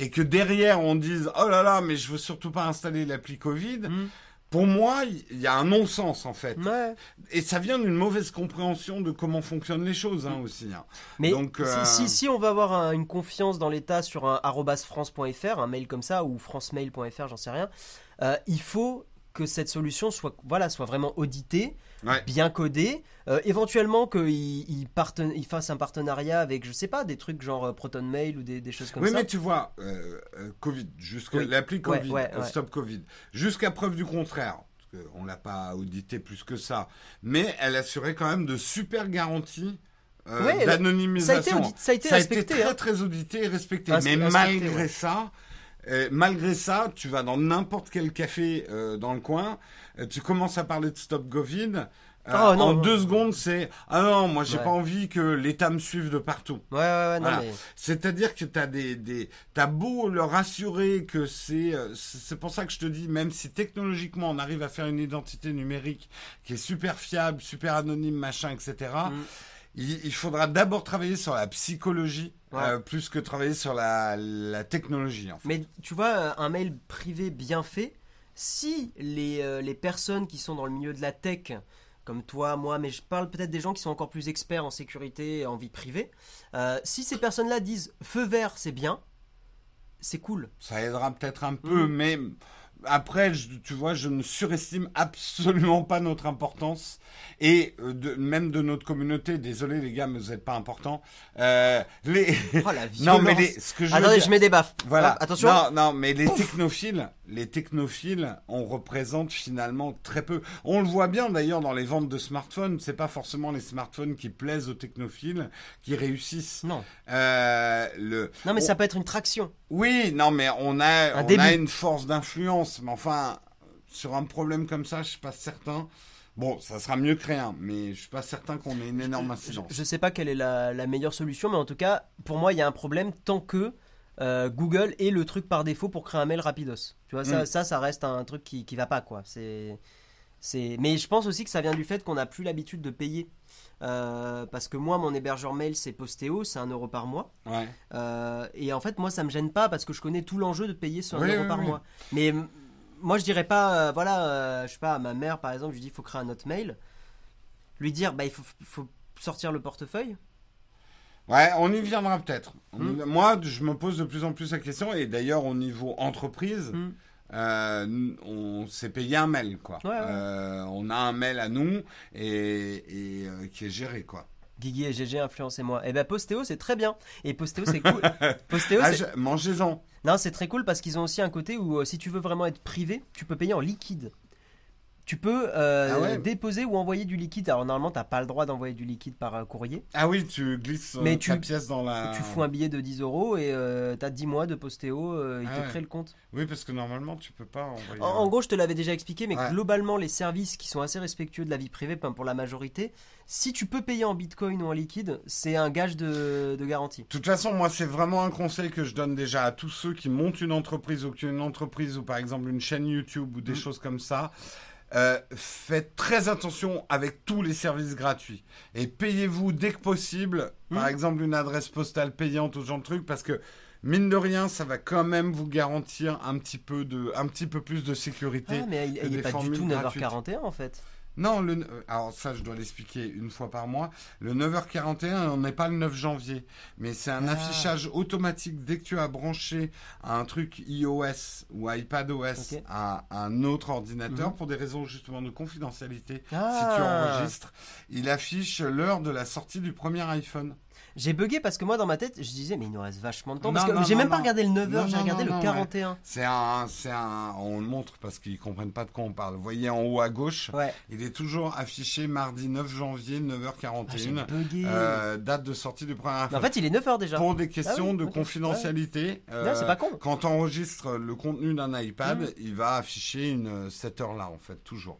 Et que derrière on dise oh là là, mais je veux surtout pas installer l'appli Covid. Mm. Pour moi, il y a un non-sens en fait. Ouais. Et ça vient d'une mauvaise compréhension de comment fonctionnent les choses hein, aussi. hein. Mais Donc, si- euh, si, si on va avoir un- une confiance dans l'État sur un france.fr, un mail comme ça, ou francemail.fr, j'en sais rien, euh, il faut que cette solution soit, voilà, soit vraiment auditée, Ouais. bien codée, euh, éventuellement qu'il il il fasse un partenariat avec, je sais pas, des trucs genre euh, Proton Mail ou des, des choses comme oui, ça. mais tu vois, euh, euh, Covid, jusqu'à Oui. l'appli Covid, ouais, ouais. Stop Covid, jusqu'à preuve du contraire, parce qu'on l'a pas audité plus que ça, mais elle assurait quand même de super garanties euh, Ouais, elle- Ça a été, d'anonymisation. ça a été Ça a été respecté. très hein. très audité et respecté. Mais respecté, malgré ça, euh, malgré ça, tu vas dans n'importe quel café euh, dans le coin, tu commences à parler de Stop Covid. euh, Oh, non, en non. deux secondes, c'est ah non, moi j'ai Ouais. pas envie que l'État me suive de partout. Ouais, ouais, ouais, non, Voilà. mais- C'est-à-dire que t'as des, des t'as beau leur assurer que c'est, euh, c'est c'est pour ça que je te dis, même si technologiquement on arrive à faire une identité numérique qui est super fiable, super anonyme, machin, etc. Mm. Il, il faudra d'abord travailler sur la psychologie Ouais. euh, plus que travailler sur la, la technologie. En fait. Mais tu vois, euh, un mail privé bien fait, si les, euh, les personnes qui sont dans le milieu de la tech, comme toi, moi, mais je parle peut-être des gens qui sont encore plus experts en sécurité et en vie privée, euh, si ces personnes-là disent feu vert, c'est bien, c'est cool. Ça aidera peut-être un peu, Mm. mais après, je- tu vois, je ne surestime absolument pas notre importance et euh, de, même de notre communauté. Désolé les gars, mais vous n'êtes pas importants. Euh, les... Oh la violence. non, mais les, ce que je Attendez, dire- je mets des baffes. Voilà. Hop, attention. Non, non, mais les technophiles, les technophiles, on représente finalement très peu. On le voit bien d'ailleurs dans les ventes de smartphones. C'est pas forcément les smartphones qui plaisent aux technophiles qui réussissent. Non. Euh, le. Non, mais on- ça peut être une traction. Oui, non, mais on a, Un on début. a une force d'influence. Mais enfin, sur un problème comme ça, je suis pas certain. Bon, ça sera mieux que rien, mais je suis pas certain qu'on ait une énorme incidence. je sais pas quelle est la, la meilleure solution, mais en tout cas, pour moi, il y a un problème tant que euh, Google est le truc par défaut pour créer un mail rapidos. Tu vois, ça, Mm. ça, ça reste un truc qui, qui va pas, quoi. C'est, c'est... Mais je pense aussi que ça vient du fait qu'on n'a plus l'habitude de payer. Euh, parce que moi, mon hébergeur mail, c'est Postéo, c'est un euro par mois. Ouais. Euh, et en fait, moi, ça me gêne pas parce que je connais tout l'enjeu de payer ce 1 Oui, euro oui, par oui. mois. Mais moi, je dirais pas, euh, voilà, je sais pas, à ma mère, par exemple, je lui dis, il faut créer un autre mail. Lui dire, bah, il faut, faut sortir le portefeuille. Ouais, on y viendra peut-être. Hmm. Moi, je me pose de plus en plus la question, et d'ailleurs au niveau entreprise, Hmm. Euh, on s'est payé un mail, quoi. Ouais, ouais. Euh, on a un mail à nous et, et, euh, qui est géré, quoi. Guigui et GG, influencez-moi. Et ben Postéo, c'est très bien. Et Postéo, c'est cool. Postéo, Ah, je- Mangez-en. Non, c'est très cool parce qu'ils ont aussi un côté où si tu veux vraiment être privé, tu peux payer en liquide. Tu peux euh, Ah ouais déposer ou envoyer du liquide. Alors normalement, t'as pas le droit d'envoyer du liquide par euh, courrier. Ah oui, tu glisses euh, Mais ta tu- pièce dans la. Tu fous un billet de 10 euros et euh, t'as 10 mois de postéo, euh, il Ah te ouais. crée le compte. Oui, parce que normalement, tu peux pas envoyer. En, en gros, je te l'avais déjà expliqué, mais Ouais. globalement, les services qui sont assez respectueux de la vie privée, enfin, pour la majorité, si tu peux payer en bitcoin ou en liquide, c'est un gage de, de garantie. De toute façon, moi, c'est vraiment un conseil que je donne déjà à tous ceux qui montent une entreprise ou qui ont une entreprise ou par exemple une chaîne YouTube ou des Mm. choses comme ça. Euh, faites très attention avec tous les services gratuits et payez-vous dès que possible, par Mm. exemple une adresse postale payante ou ce genre de truc, parce que mine de rien, ça va quand même vous garantir un petit peu de, un petit peu plus de sécurité. Ah, mais il, que il des est pas du tout gratuites. 9h41 en fait. Non, le, euh, alors ça, je dois l'expliquer une fois par mois. Le 9h41, on n'est pas le 9 janvier, mais c'est un Ah. affichage automatique dès que tu as branché un truc iOS ou iPadOS à un autre ordinateur Mhm. pour des raisons justement de confidentialité. Si tu Ah. enregistres, il affiche l'heure de la sortie du premier iPhone. J'ai bugué parce que moi dans ma tête, je disais mais il nous reste vachement de temps. Non, Parce que j'ai non, même pas regardé le 9h, Non, j'ai regardé le non, 41. C'est un, un, on le montre parce qu'ils comprennent pas de quoi on parle. Vous voyez en haut à gauche, Ouais. il est toujours affiché mardi 9 janvier Ah, j'ai 9h41. bugué. Euh, date de sortie du premier en fait, il est 9h déjà. Pour des questions Ah oui, de confidentialité, Non, euh, c'est pas con. quand tu enregistres le contenu d'un iPad, Mm. il va afficher une, cette heure-là, en fait, toujours.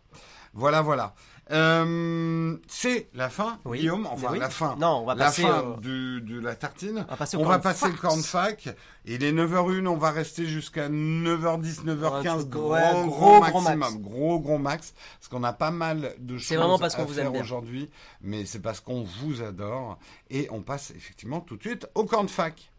Voilà, voilà. Euh, c'est la fin, Oui. Guillaume. Enfin, oui. la fin. Non, on va la passer fin au- du- de la tartine. On va passer au On va passer le corn fac. Il est 9h01, on va rester jusqu'à 9h10, 9h15. Ouais, Gros, ouais, gros, gros, gros maximum. max. Gros, gros max. Parce qu'on a pas mal de choses vraiment parce à vous faire aujourd'hui. Mais c'est parce qu'on vous adore. Et on passe effectivement tout de suite au corn fac.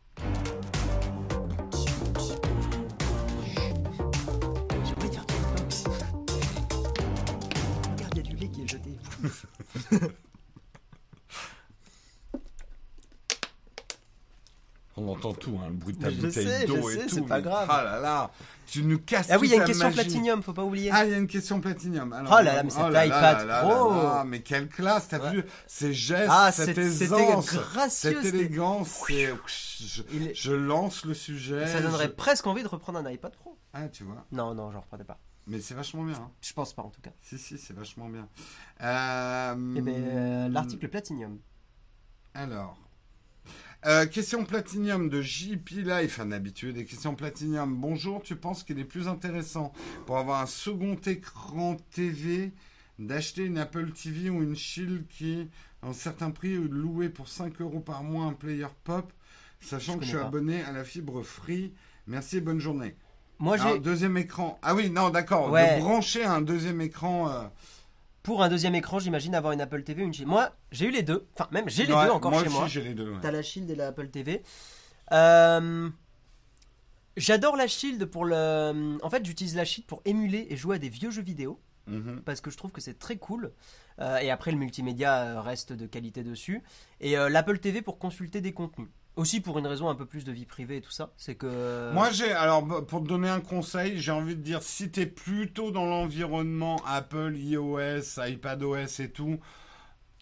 On entend tout, hein, le bruit de ta je bouteille d'eau et sais, tout. c'est pas mais- grave. Ah là là, tu nous casses Ah oui, il y a une question magie. platinium, faut pas oublier. Ah, il y a une question platinium. Alors, Oh là là, mais cet là iPad là Pro. là là, mais quelle classe, t'as Ouais. vu ces gestes, Ah, cette aisance, gracieux, cette élégance. Je, lance le sujet. Ça donnerait je- presque envie de reprendre un iPad Pro. Ah, tu vois. Non, non, j'en reprenais pas. Mais c'est vachement bien. hein. Je pense pas en tout cas. Si, si, c'est vachement bien. Euh, Eh ben, euh, l'article Platinium. Alors. Euh, question Platinium de JP Life, un habitué des questions Platinium. Bonjour, tu penses qu'il est plus intéressant pour avoir un second écran TV d'acheter une Apple TV ou une Shield qui, à un certain prix, ou de louer pour 5 euros par mois un player pop, sachant Je que je suis pas. abonné à la fibre free. Merci et bonne journée. Moi, j'ai deuxième écran. Ah oui, non, d'accord. Ouais. De brancher un deuxième écran. euh, pour un deuxième écran, j'imagine avoir une Apple TV, une Shield. Moi, j'ai eu les deux. Enfin, même j'ai les ouais, deux encore moi chez aussi, moi. j'ai les deux. ouais. T'as la Shield et la Apple TV. Euh, J'adore la Shield pour le. En fait, j'utilise la Shield pour émuler et jouer à des vieux jeux vidéo Mhm. parce que je trouve que c'est très cool. Euh, et après, le multimédia reste de qualité dessus. Et l'Apple TV pour consulter des contenus. Aussi pour une raison un peu plus de vie privée et tout ça. C'est que. Moi, j'ai alors b- pour te donner un conseil, j'ai envie de dire si t'es plutôt dans l'environnement Apple, iOS, iPadOS et tout,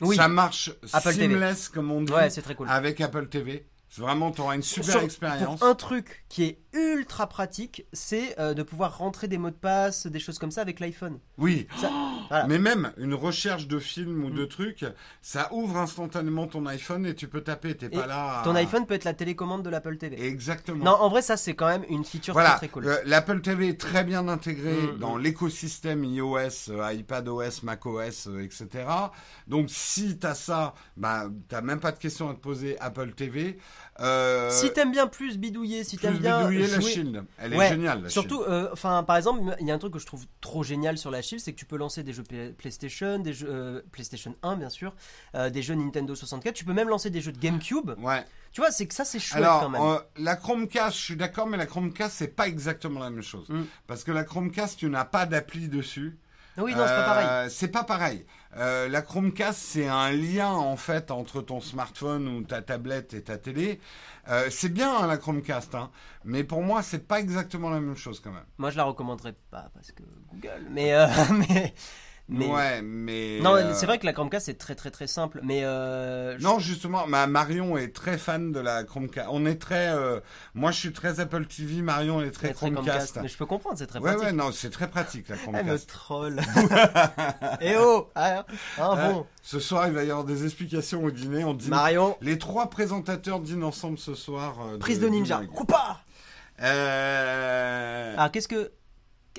Oui. ça marche Apple TV. seamless comme on dit Ouais, c'est très cool. avec Apple TV. Vraiment, t'auras une super Sur- expérience. Un truc qui est ultra pratique, c'est euh, de pouvoir rentrer des mots de passe, des choses comme ça avec l'iPhone. Oui. Ça- voilà. Mais même une recherche de film ou de Mm. trucs, ça ouvre instantanément ton iPhone et tu peux taper. T'es pas là. à- Ton iPhone peut être la télécommande de l'Apple TV. Exactement. Non, en vrai, ça c'est quand même une feature Voilà, très très cool. euh, l'Apple TV est très bien intégré Mm, dans mm. l'écosystème iOS, euh, iPadOS, macOS, euh, etc. Donc si t'as ça, bah t'as même pas de question à te poser Apple TV. Euh, si t'aimes bien plus bidouiller, si t'aimes bien bidouiller la Shield, elle est géniale. La Surtout, euh, enfin, par exemple, il y a un truc que je trouve trop génial sur la Shield, c'est que tu peux lancer des jeux Play- PlayStation, des jeux euh, PlayStation 1 bien sûr, des jeux Nintendo 64. Tu peux même lancer des jeux de GameCube. Ouais. Tu vois, c'est que ça c'est chouette Alors, quand même. la Chromecast, je suis d'accord, mais la Chromecast, c'est pas exactement la même chose. Mm. Parce que la Chromecast, tu n'as pas d'appli dessus. oui, non, c'est pas pareil. C'est pas pareil. Euh, la Chromecast, c'est un lien en fait entre ton smartphone ou ta tablette et ta télé. Euh, c'est bien hein, la Chromecast, hein, mais pour moi, c'est pas exactement la même chose quand même. Moi, je la recommanderais pas parce que Google. Mais, euh, mais Mais Ouais, mais. non, euh, c'est vrai que la Chromecast c'est très très très simple, mais euh, je- Non, justement, ma Marion est très fan de la Chromecast. On est très. euh, moi, je suis très Apple TV. Marion est très très, très Chromecast. Mais je peux comprendre, c'est très Ouais, pratique. ouais, non, c'est très pratique la Elle me Chromecast. troll. Eh oh, ah, ah, Ouais. bon. Ce soir, il va y avoir des explications au dîner. On dîne. Marion, Les trois présentateurs dînent ensemble ce soir. prise de ninja. Coupa Euh... Ah, qu'est-ce que.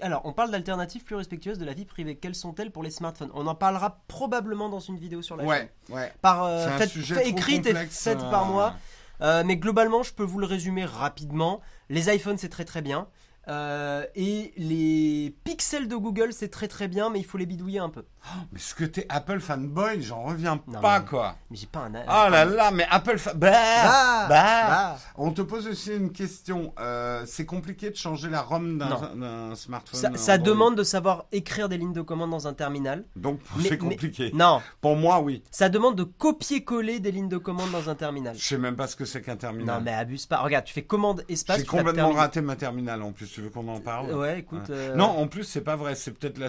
Alors, on parle d'alternatives plus respectueuses de la vie privée. Quelles sont-elles pour les smartphones? On en parlera probablement dans une vidéo sur la chaîne. Ouais, ouais. Par, euh, fait- trop écrite et complexe, faite euh, par moi. Euh, mais globalement, je peux vous le résumer rapidement. Les iPhones, c'est très très bien. Euh, et les pixels de Google, c'est très très bien, mais il faut les bidouiller un peu. Mais ce que t'es Apple fanboy, j'en reviens Non, pas, mais- quoi. Mais j'ai pas un. Oh là là, mais Apple fa... bah, Ah, bah. bah. On te pose aussi une question. Euh, c'est compliqué de changer la ROM d'un smartphone Ça, demande de savoir écrire des lignes de commande dans un terminal. Donc c'est mais- compliqué. Non, Pour moi, oui. ça demande de copier-coller des lignes de commande dans un terminal. Je sais même pas ce que c'est qu'un terminal. Non, mais abuse pas. Regarde, tu fais commande espace. J'ai complètement raté ma terminale en plus. Tu veux qu'on en parle Ouais, écoute. Euh, Non, en plus, c'est pas vrai. C'est peut-être la.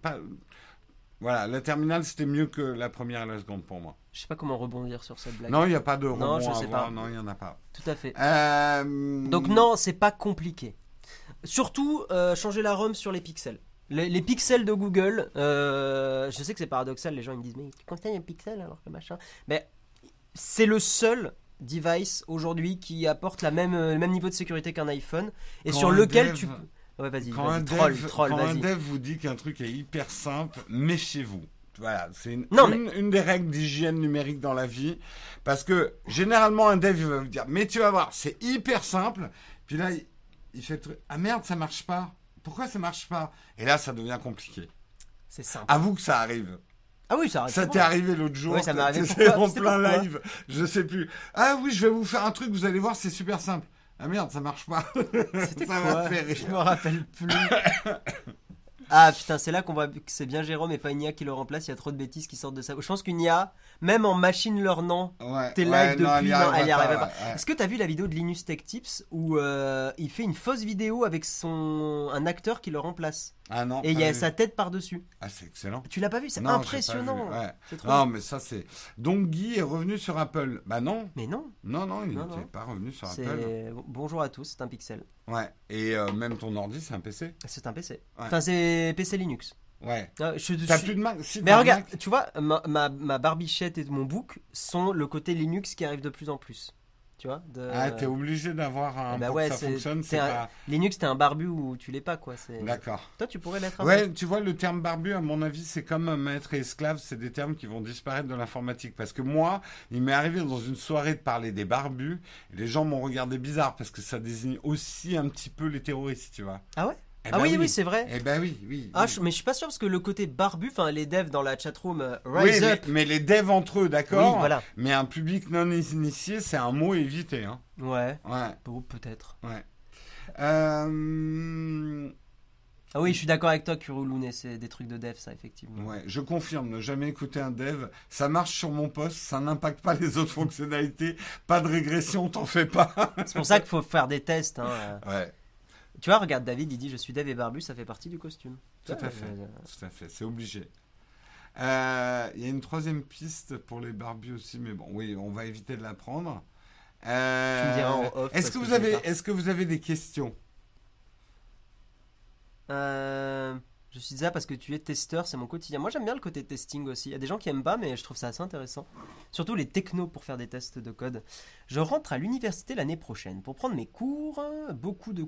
Pas... Voilà, la terminale c'était mieux que la première et la seconde pour moi. Je sais pas comment rebondir sur cette blague. Non, il n'y a pas de Non, rebond je à sais avoir. pas. Non, il n'y en a pas. Tout à fait. Euh, Donc non, c'est pas compliqué. Surtout, euh, changer la ROM sur les pixels. Les, les pixels de Google, euh, je sais que c'est paradoxal, les gens ils me disent mais tu conseilles un pixel alors que machin. Mais c'est le seul device aujourd'hui qui apporte la même, euh, le même niveau de sécurité qu'un iPhone et Quand sur lequel dev- tu... Ouais vas-y, Quand, un troll, dev, troll, quand un dev vous dit qu'un truc est hyper simple, méfiez-vous. Voilà, c'est une, Non, une, une des règles d'hygiène numérique dans la vie. Parce que généralement, un dev il va vous dire Mais tu vas voir, c'est hyper simple. Puis là, il, il fait le truc, Ah merde, ça marche pas. Pourquoi ça marche pas? Et là, ça devient compliqué. C'est simple. Avoue que ça arrive. Ah oui, ça. Ça t'est arrivé l'autre jour. Ouais, ça m'est arrivé. Pourquoi en plein pourquoi live. Je sais plus. Ah oui, je vais vous faire un truc, vous allez voir, c'est super simple. Ah merde, ça marche pas. C'était ça quoi fait Je me rappelle plus. Ah putain, c'est là qu'on voit que c'est bien Jérôme et pas une IA qui le remplace. Il y a trop de bêtises qui sortent de ça. Je pense qu'une IA, même en machine learnant, Ouais, T'es ouais, live non, depuis, non, elle y arrivera arrivera ouais, ouais. Est-ce que t'as vu la vidéo de Linus Tech Tips où euh, il fait une fausse vidéo avec son un acteur qui le remplace? Ah non. et il y a vu. sa tête par dessus. Ah, c'est excellent. Tu l'as pas vu C'est Non, j'ai pas impressionnant. vu, ouais. C'est trop. Non, mais ça c'est. Donc Guy est revenu sur Apple. Bah non, Mais non, non, non, il n'était non. pas revenu sur Apple. bonjour à tous, c'est un pixel. Ouais. Et euh, même ton ordi, c'est un PC. C'est un PC. Ouais. Enfin, c'est PC Linux. Ouais. Ah, je- je T'as plus de Mac si, Mais regarde, Mac tu vois, ma, ma, ma barbichette et mon book sont le côté Linux qui arrive de plus en plus. Tu vois de... Ah, t'es obligé d'avoir un. Eh bah pour ouais, que ça fonctionne, t'es c'est un- pas. Linux, t'es un barbu ou tu l'es pas, quoi. D'accord. Toi, tu pourrais l'être peu. Ouais, tu vois, le terme barbu, à mon avis, c'est comme maître et esclave, c'est des termes qui vont disparaître de l'informatique. Parce que moi, il m'est arrivé dans une soirée de parler des barbus, et les gens m'ont regardé bizarre, parce que ça désigne aussi un petit peu les terroristes, tu vois. Ah ouais? Eh Ah ben oui, oui, c'est vrai. Eh ben oui, oui. Ah, oui. je- mais je suis pas sûr parce que le côté barbu, enfin les devs dans la chatroom euh, Oui, Rise mais, Up. mais les devs entre eux, d'accord Oui, voilà. Mais un public non initié, c'est un mot évité, hein. Ouais, Ouais, peut-être. ouais. Euh... Ah oui, je suis d'accord avec toi, Kurulune, c'est des trucs de dev, ça, effectivement. Ouais, je confirme, ne jamais écouter un dev. Ça marche sur mon poste, ça n'impacte pas les autres fonctionnalités. Pas de régression, t'en fais pas. C'est pour ça qu'il faut faire des tests. hein, euh. Ouais, Tu vois, regarde, David, il dit Je suis dev et barbu, ça fait partie du costume. tout Ouais, à fait. euh, Tout à fait, c'est obligé. Euh, Il y a une troisième piste pour les barbus aussi, mais bon, oui, on va éviter de la prendre. Euh, Est-ce que, que vous avez, est-ce que vous avez des questions? Euh, je suis ça parce que tu es testeur, c'est mon quotidien. Moi j'aime bien le côté testing aussi. Il y a des gens qui aiment pas, mais je trouve ça assez intéressant. Surtout les technos pour faire des tests de code. Je rentre à l'université l'année prochaine pour prendre mes cours. Beaucoup de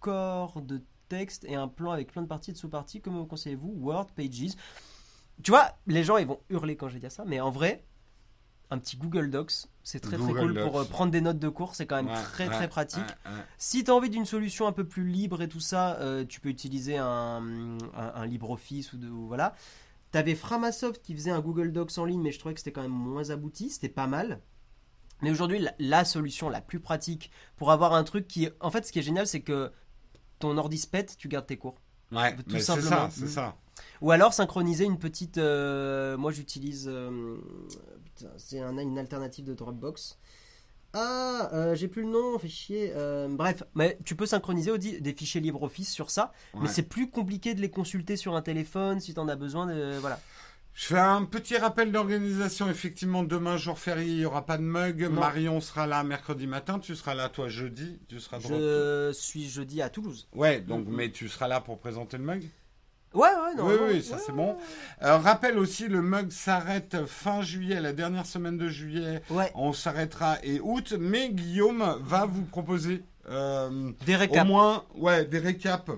corps de texte et un plan avec plein de parties et de sous-parties. Comment me conseillez-vous Word, Pages. Tu vois, les gens ils vont hurler quand je vais dire ça, mais en vrai, un petit Google Docs, c'est très très cool Docs. pour euh, prendre des notes de cours. C'est quand même Ouais, très ouais, très pratique. ouais. Si tu as envie d'une solution un peu plus libre et tout ça, euh, tu peux utiliser un, un, un LibreOffice ou, de, ou voilà. Tu avais Framasoft qui faisait un Google Docs en ligne, mais je trouvais que c'était quand même moins abouti, c'était pas mal. Mais aujourd'hui, la, la solution la plus pratique pour avoir un truc qui. En fait, ce qui est génial, c'est que ton ordi se pète, tu gardes tes cours. Ouais, Tout c'est simplement. ça, c'est Mm. ça. Ou alors synchroniser une petite. euh, moi, j'utilise. euh, c'est un- une alternative de Dropbox. Ah, euh, j'ai plus le nom, fait chier. Bref, mais tu peux synchroniser Audi, des fichiers LibreOffice sur ça, mais c'est plus compliqué de les consulter sur un téléphone si t'en as besoin. De, voilà. Je fais un petit rappel d'organisation. Effectivement, demain, jour férié, il n'y aura pas de mug. Non. Marion sera là mercredi matin. Tu seras là, toi, jeudi. Tu seras. Je suis jeudi à Toulouse. Ouais, donc, Mhm. mais tu seras là pour présenter le mug? Ouais, ouais, non. Oui, non, oui, ça ouais, c'est bon. Euh, rappel aussi, le mug s'arrête fin juillet, la dernière semaine de juillet. Ouais, On s'arrêtera et août, mais Guillaume va vous proposer euh, des au récaps. moins ouais, des récaps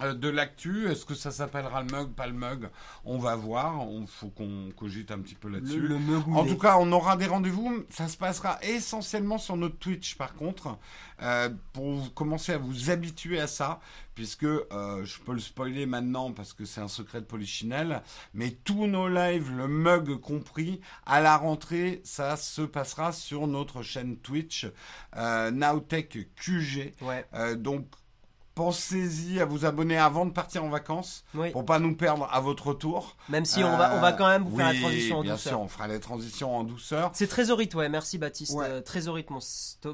de l'actu. Est-ce que ça s'appellera le mug, pas le mug? On va voir. Il faut qu'on cogite un petit peu Le, là-dessus. le meugoulet. En tout cas, on aura des rendez-vous. Ça se passera essentiellement sur notre Twitch, par contre, euh, pour commencer à vous habituer à ça, puisque euh, je peux le spoiler maintenant parce que c'est un secret de Polichinelle, mais tous nos lives, le mug compris, à la rentrée, ça se passera sur notre chaîne Twitch, euh, Nowtech QG. Ouais, Euh, donc, pensez-y à vous abonner avant de partir en vacances, oui. pour pas nous perdre à votre tour. Même si on, va, on va quand même vous faire Euh, la transition en bien douceur. sûr, on fera la transition en douceur. C'est Trésorite, ouais, merci Baptiste. Ouais. Euh, Trésorite, mon,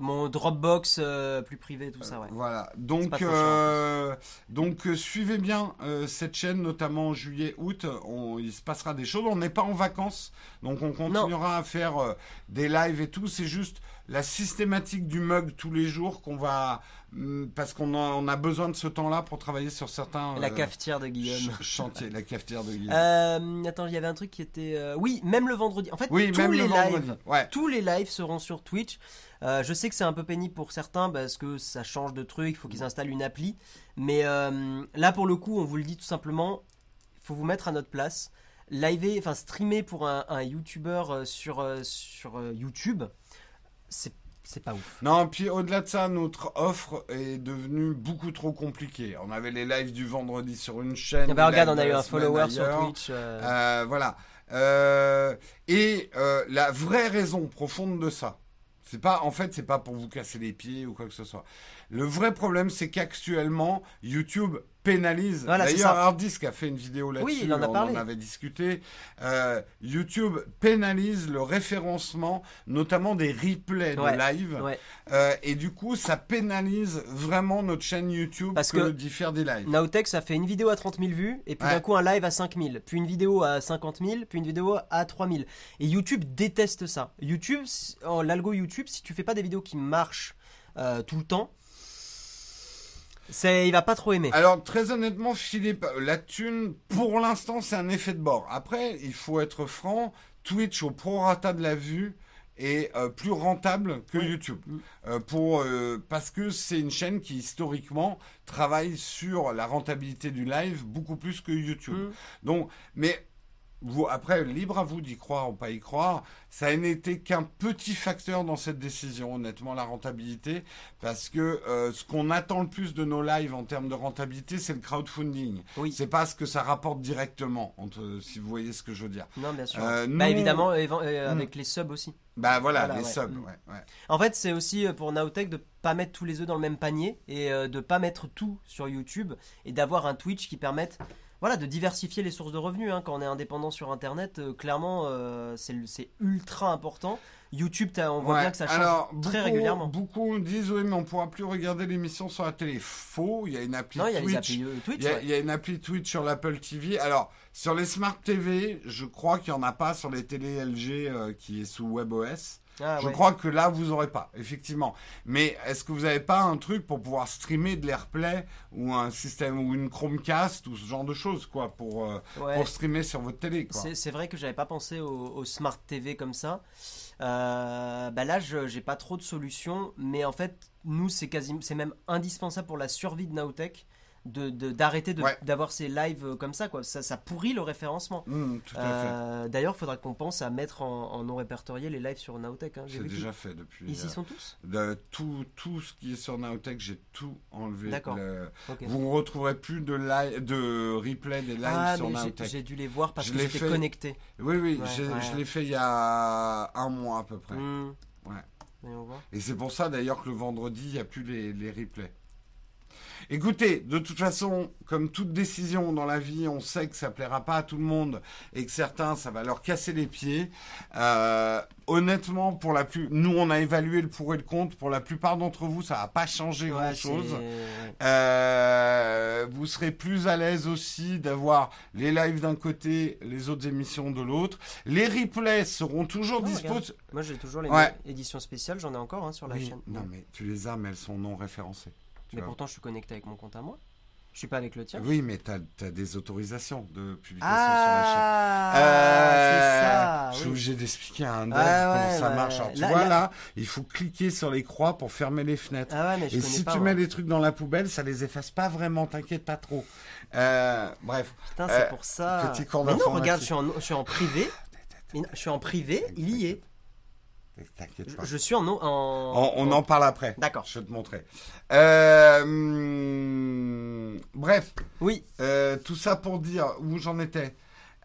mon Dropbox euh, plus privé, tout ça, ouais. Voilà. Donc, euh, donc euh, suivez bien euh, cette chaîne, notamment en juillet, août. On, il se passera des choses. On n'est pas en vacances, donc on continuera à faire euh, des lives et tout. C'est juste la systématique du mug tous les jours qu'on va, hum, parce qu'on a, on a besoin de ce temps-là pour travailler sur certains La euh, cafetière de Guillaume. ch- chantiers, la cafetière de Guillaume. Euh, attends, il y avait un truc qui était. euh, Oui, même le vendredi. En fait, oui, tous même les le lives. Ouais. Tous les lives seront sur Twitch. Euh, je sais que c'est un peu pénible pour certains parce que ça change de truc, il faut qu'ils installent une appli. Mais là, pour le coup, on vous le dit tout simplement, il faut vous mettre à notre place. Liver, enfin streamer pour un, un YouTuber sur, sur YouTube, c'est c'est pas ouf. Non, puis au-delà de ça, notre offre est devenue beaucoup trop compliquée. On avait les lives du vendredi sur une chaîne. Ah bah, regarde, on a eu un follower sur. Twitch. euh, Euh, voilà. Euh, et la vraie raison profonde de ça, c'est pas, en fait, c'est pas pour vous casser les pieds ou quoi que ce soit. Le vrai problème, c'est qu'actuellement, YouTube pénalise. Voilà, D'ailleurs, ça. Harddisk a fait une vidéo là-dessus. Oui, il en a on parlé. en avait discuté. Euh, YouTube pénalise le référencement, notamment des replays Ouais, de live. ouais. Euh, et du coup, ça pénalise vraiment notre chaîne YouTube Parce que, que- d'y faire des lives. Nowtech, ça fait une vidéo à 30 000 vues, et puis Ouais. d'un coup un live à 5 000, puis une vidéo à 50 000, puis une vidéo à 3 000. Et YouTube déteste ça. YouTube, oh, l'algo YouTube, si tu fais pas des vidéos qui marchent euh, tout le temps, c'est, il va pas trop aimer. Alors très honnêtement, Philippe, la thune, pour l'instant, c'est un effet de bord. Après, il faut être franc, Twitch au prorata de la vue est euh, plus rentable que. YouTube. Euh, pour, euh, parce que c'est une chaîne qui historiquement travaille sur la rentabilité du live beaucoup plus que YouTube. Mm. Donc, mais vous, après, libre à vous d'y croire ou pas y croire. Ça n'était qu'un petit facteur dans cette décision, honnêtement, la rentabilité, parce que euh, ce qu'on attend le plus de nos lives en termes de rentabilité, c'est le crowdfunding. Oui. C'est pas ce que ça rapporte directement, entre, si vous voyez ce que je veux dire. Non, bien sûr. Euh, bah évidemment, évan- euh, Mm. avec les subs aussi. Bah voilà, Voilà, les ouais. subs, Mm. ouais, ouais. En fait, c'est aussi euh, pour Nowtech de pas mettre tous les œufs dans le même panier et euh, de pas mettre tout sur YouTube et d'avoir un Twitch qui permette voilà, de diversifier les sources de revenus. hein. Quand on est indépendant sur Internet, euh, clairement, euh, c'est ultra important. YouTube, on voit Ouais, bien que ça change alors, très beaucoup- régulièrement. Beaucoup disent oui, mais on pourra plus regarder l'émission sur la télé. Faux, il y a une appli Non, il y a les Twitch. applis euh, Twitch. Il y, a, ouais. il y a une appli Twitch sur l'Apple TV. Alors, sur les Smart TV, je crois qu'il n'y en a pas sur les télé LG qui est sous WebOS. Ah, je ouais. crois que là, vous aurez pas, effectivement. Mais est-ce que vous n'avez pas un truc pour pouvoir streamer de l'AirPlay ou un système ou une Chromecast ou ce genre de choses, quoi, pour, euh, Ouais. pour streamer sur votre télé. C'est vrai que j'avais pas pensé au, au Smart TV comme ça. Euh, bah là, je j'ai pas trop de solutions, mais en fait, nous, c'est même indispensable pour la survie de Nowtech de- d'arrêter de, Ouais. d'avoir ces lives euh, comme ça, quoi. Ça, ça pourrit le référencement. Fait. Euh, D'ailleurs, il faudra qu'on pense à mettre en, en non répertorié les lives sur Nowtech. Hein, C'est déjà fait depuis. qu'ils- Ici euh, sont tous. de tout, tout ce qui est sur Nowtech, j'ai tout enlevé. D'accord. Le-. Vous ne retrouverez plus de, li- de replay des lives Ah, sur Nowtech. j'ai dû les voir parce Je que j'étais fait. connecté. Oui, oui, Ouais, j'ai- ouais. je l'ai fait il y a un mois à peu près. Ouais. Voir. Et c'est pour ça d'ailleurs que le vendredi, il n'y a plus les, les replays. Écoutez, de toute façon, comme toute décision dans la vie, on sait que ça plaira pas à tout le monde et que certains, ça va leur casser les pieds. Euh, honnêtement, pour la plus, nous, on a évalué le pour et le contre. Pour la plupart d'entre vous, ça va pas changer Ouais, grand chose. c'est- Euh, vous serez plus à l'aise aussi d'avoir les lives d'un côté, les autres émissions de l'autre. Les replays seront toujours Oh, dispo. regarde. Moi, j'ai toujours les Ouais. éditions spéciales, j'en ai encore hein, sur la Oui, chaîne. non, mais tu les as, mais elles sont non référencées. Tu Mais vois. pourtant, je suis connecté avec mon compte à moi. Je suis pas avec le tien. Oui, mais tu as, des autorisations de publication Ah, sur la chaîne. Euh, c'est ça. Je suis oui. obligé d'expliquer à un dev Ah ouais, comment ça ouais. marche. Alors, tu Là, vois, là- là, il faut cliquer sur les croix pour fermer les fenêtres. Ah ouais, Et si pas. tu mets les trucs dans la poubelle, ça les efface pas vraiment, t'inquiète pas trop. Euh, bref. Putain, Euh, c'est pour ça. petit cours mais non, regarde, je suis en, je suis en privé. Je suis en privé, il y est. T'inquiète Je, pas. je suis en. en... On, on en parle après. D'accord. Je vais te montrer. Euh, hum, bref, Oui, euh, tout ça pour dire où j'en étais.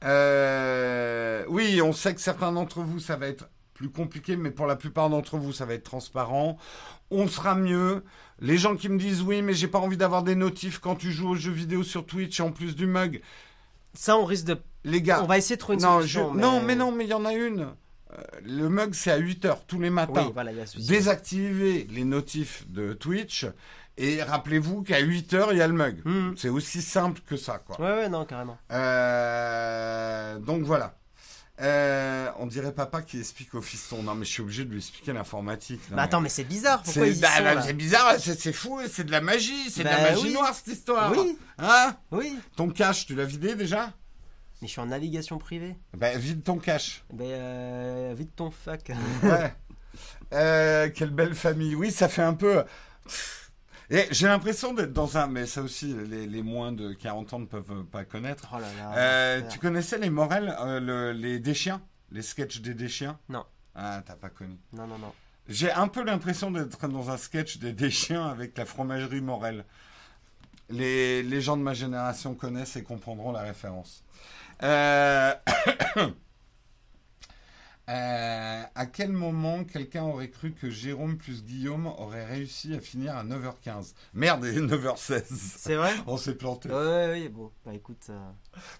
Euh, oui, on sait que certains d'entre vous, ça va être plus compliqué, mais pour la plupart d'entre vous, ça va être transparent. On sera mieux. Les gens qui me disent oui, mais j'ai pas envie d'avoir des notifs quand tu joues aux jeux vidéo sur Twitch en plus du mug. ça, on risque de. Les gars, On va essayer de trouver une non, solution. je- non, mais non, mais il y en a une. Euh, le mug, c'est à 8 heures tous les matins. Oui, voilà. Désactivez les notifs de Twitch et rappelez-vous qu'à 8 heures, il y a le mug. Mhm. C'est aussi simple que ça, quoi. Ouais, ouais, non, carrément. Euh, donc voilà. Euh, on dirait papa qui explique au fiston. Non, mais je suis obligé de lui expliquer l'informatique. Bah mais- attends, mais c'est bizarre. Pourquoi c'est ils y bah, bah, c'est bizarre, c'est c'est fou, c'est de la magie, c'est de la Bah magie oui. noire cette histoire. Oui, Hein? Oui. Ton cache, tu l'as vidé déjà? Mais je suis en navigation privée. Bah vide ton cache. Ben, euh, vite ton fac. Ouais. Euh, quelle belle famille. Oui, ça fait un peu. Et j'ai l'impression d'être dans un. Mais ça aussi, les, les moins de 40 ans ne peuvent pas connaître. Oh là là. Euh, tu connaissais les Morel, le- les Deschiens Les sketchs des Deschiens Non. Ah, t'as pas connu. Non, non, non. J'ai un peu l'impression d'être dans un sketch des Deschiens avec la fromagerie Morel. Les, les gens de ma génération connaissent et comprendront la référence. Euh, euh, à quel moment quelqu'un aurait cru que Jérôme plus Guillaume aurait réussi à finir à 9h15 Merde, il est 9h16. C'est vrai? On s'est planté. Ouais, oui, bon. Bah écoute. euh,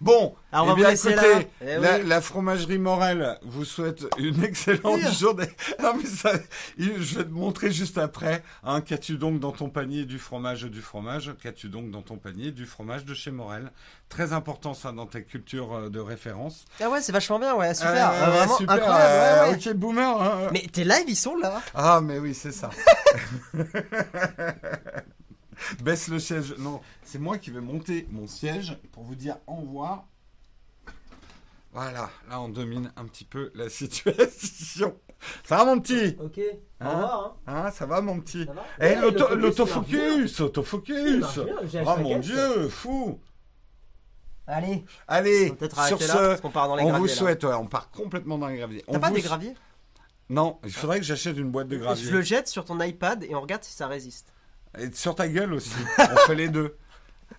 Bon, Alors, on eh va bien, écoutez. Eh la, oui. la fromagerie Morel vous souhaite une excellente Oui. journée. Non, mais ça, il- je vais te montrer juste après. Hein, Qu'as-tu donc dans ton panier du fromage du fromage? Qu'as-tu donc dans ton panier du fromage de chez Morel? Très important ça dans ta culture euh, de référence. Ah ouais, c'est vachement bien, ouais, super. Euh, vraiment super, incroyable. Euh, ouais, ouais. Ok, boomer. hein. Mais tes lives, ils sont là. Ah, mais oui, c'est ça. Baisse le siège. Non, c'est moi qui vais monter mon siège pour vous dire au revoir. Voilà, là on domine un petit peu la situation. Ça va mon petit? Ok. Hein? Au revoir. Hein, Ça va mon petit? Ça va? Eh, l'autofocus, l'autofocus Oh mon dieu, fou Allez, Allez, peut-être sur arrêter là ce, parce qu'on part dans les on graviers. vous là. souhaite, ouais, on part complètement dans les graviers. T'as On pas vous des graviers? Non, il faudrait que j'achète une boîte de graviers. Je le jette sur ton iPad et on regarde si ça résiste. Et sur ta gueule aussi. On fait les deux.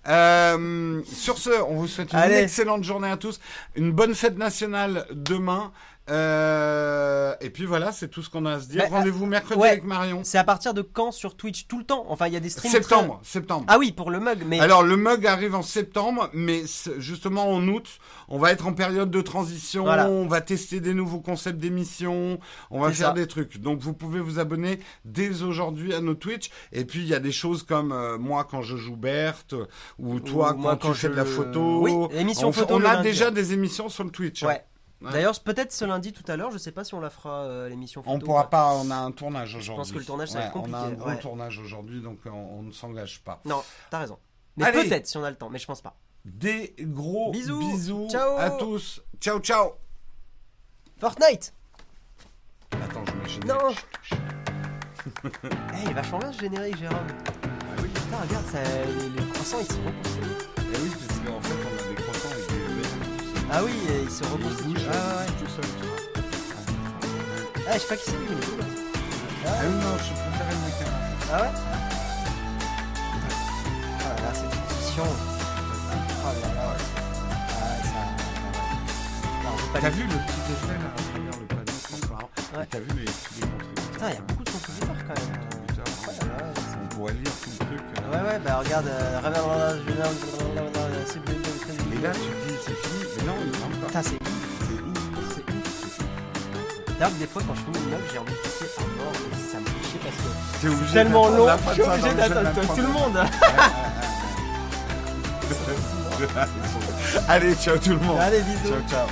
Euh, sur ce, on vous souhaite une Allez. excellente journée à tous. Une bonne fête nationale demain. Euh, et puis voilà, c'est tout ce qu'on a à se dire. Bah, Rendez-vous mercredi ouais. avec Marion. C'est à partir de quand sur Twitch Tout le temps? Enfin, il y a des streams. Septembre, septembre. Ah oui, pour le mug, mais. Alors le mug arrive en septembre, mais justement en août, on va être en période de transition, Voilà. on va tester des nouveaux concepts d'émissions, on va faire ça. des trucs. Donc vous pouvez vous abonner dès aujourd'hui à nos Twitch. Et puis il y a des choses comme euh, moi quand je joue Berthe, ou toi quand, moi, tu quand fais de la photo. Oui, émission on photo On a déjà ouais. des émissions sur le Twitch. hein. Ouais. D'ailleurs, peut-être ce lundi tout à l'heure, je sais pas si on la fera euh, l'émission photo. On ou pourra pas. on a un tournage aujourd'hui. pense que le tournage, ça va être On a un compliqué, gros tournage aujourd'hui, donc on, on ne s'engage pas. Non, t'as raison. Mais Allez. peut-être si on a le temps, mais je pense pas. Des gros Bisous. bisous Ciao. à tous. Ciao, ciao. Fortnite Attends, je mets. Non Eh, il est vachement bien ce générique, Jérôme. Ah oui, Putain, regarde, ça, les, croissants ils se reconstituent. Ah oui, ils se bougent, Ah ouais, tout seul, ouais. Ah, je sais pas qui c'est lui, il est cool. Ah oui, non, je préférais le mécano. Ah ouais? Oh là cette position. Oh là là. Ah, ça. Non, on peut pas T'as les- vu le petit effet là à travers le panneau transparent Ouais. T'as vu les, les contributeurs Putain, il y a beaucoup de contributeurs quand même. ouais, c'est- On pourrait lire tout le truc. euh. Ouais, ouais, bah regarde, euh, regarde, je viens, c'est Et là, tu dis c'est fini, mais non, il ne rentre pas. C'est. D'ailleurs, des fois, quand je finis une note, j'ai envie de passer à mort, et ça me fait chier parce que T'es obligé c'est tellement d'attendre long, la fin je suis de ça obligé dans le jeu de la d'attendre tout le monde. Allez, ciao tout le monde. Allez, Ciao, ciao.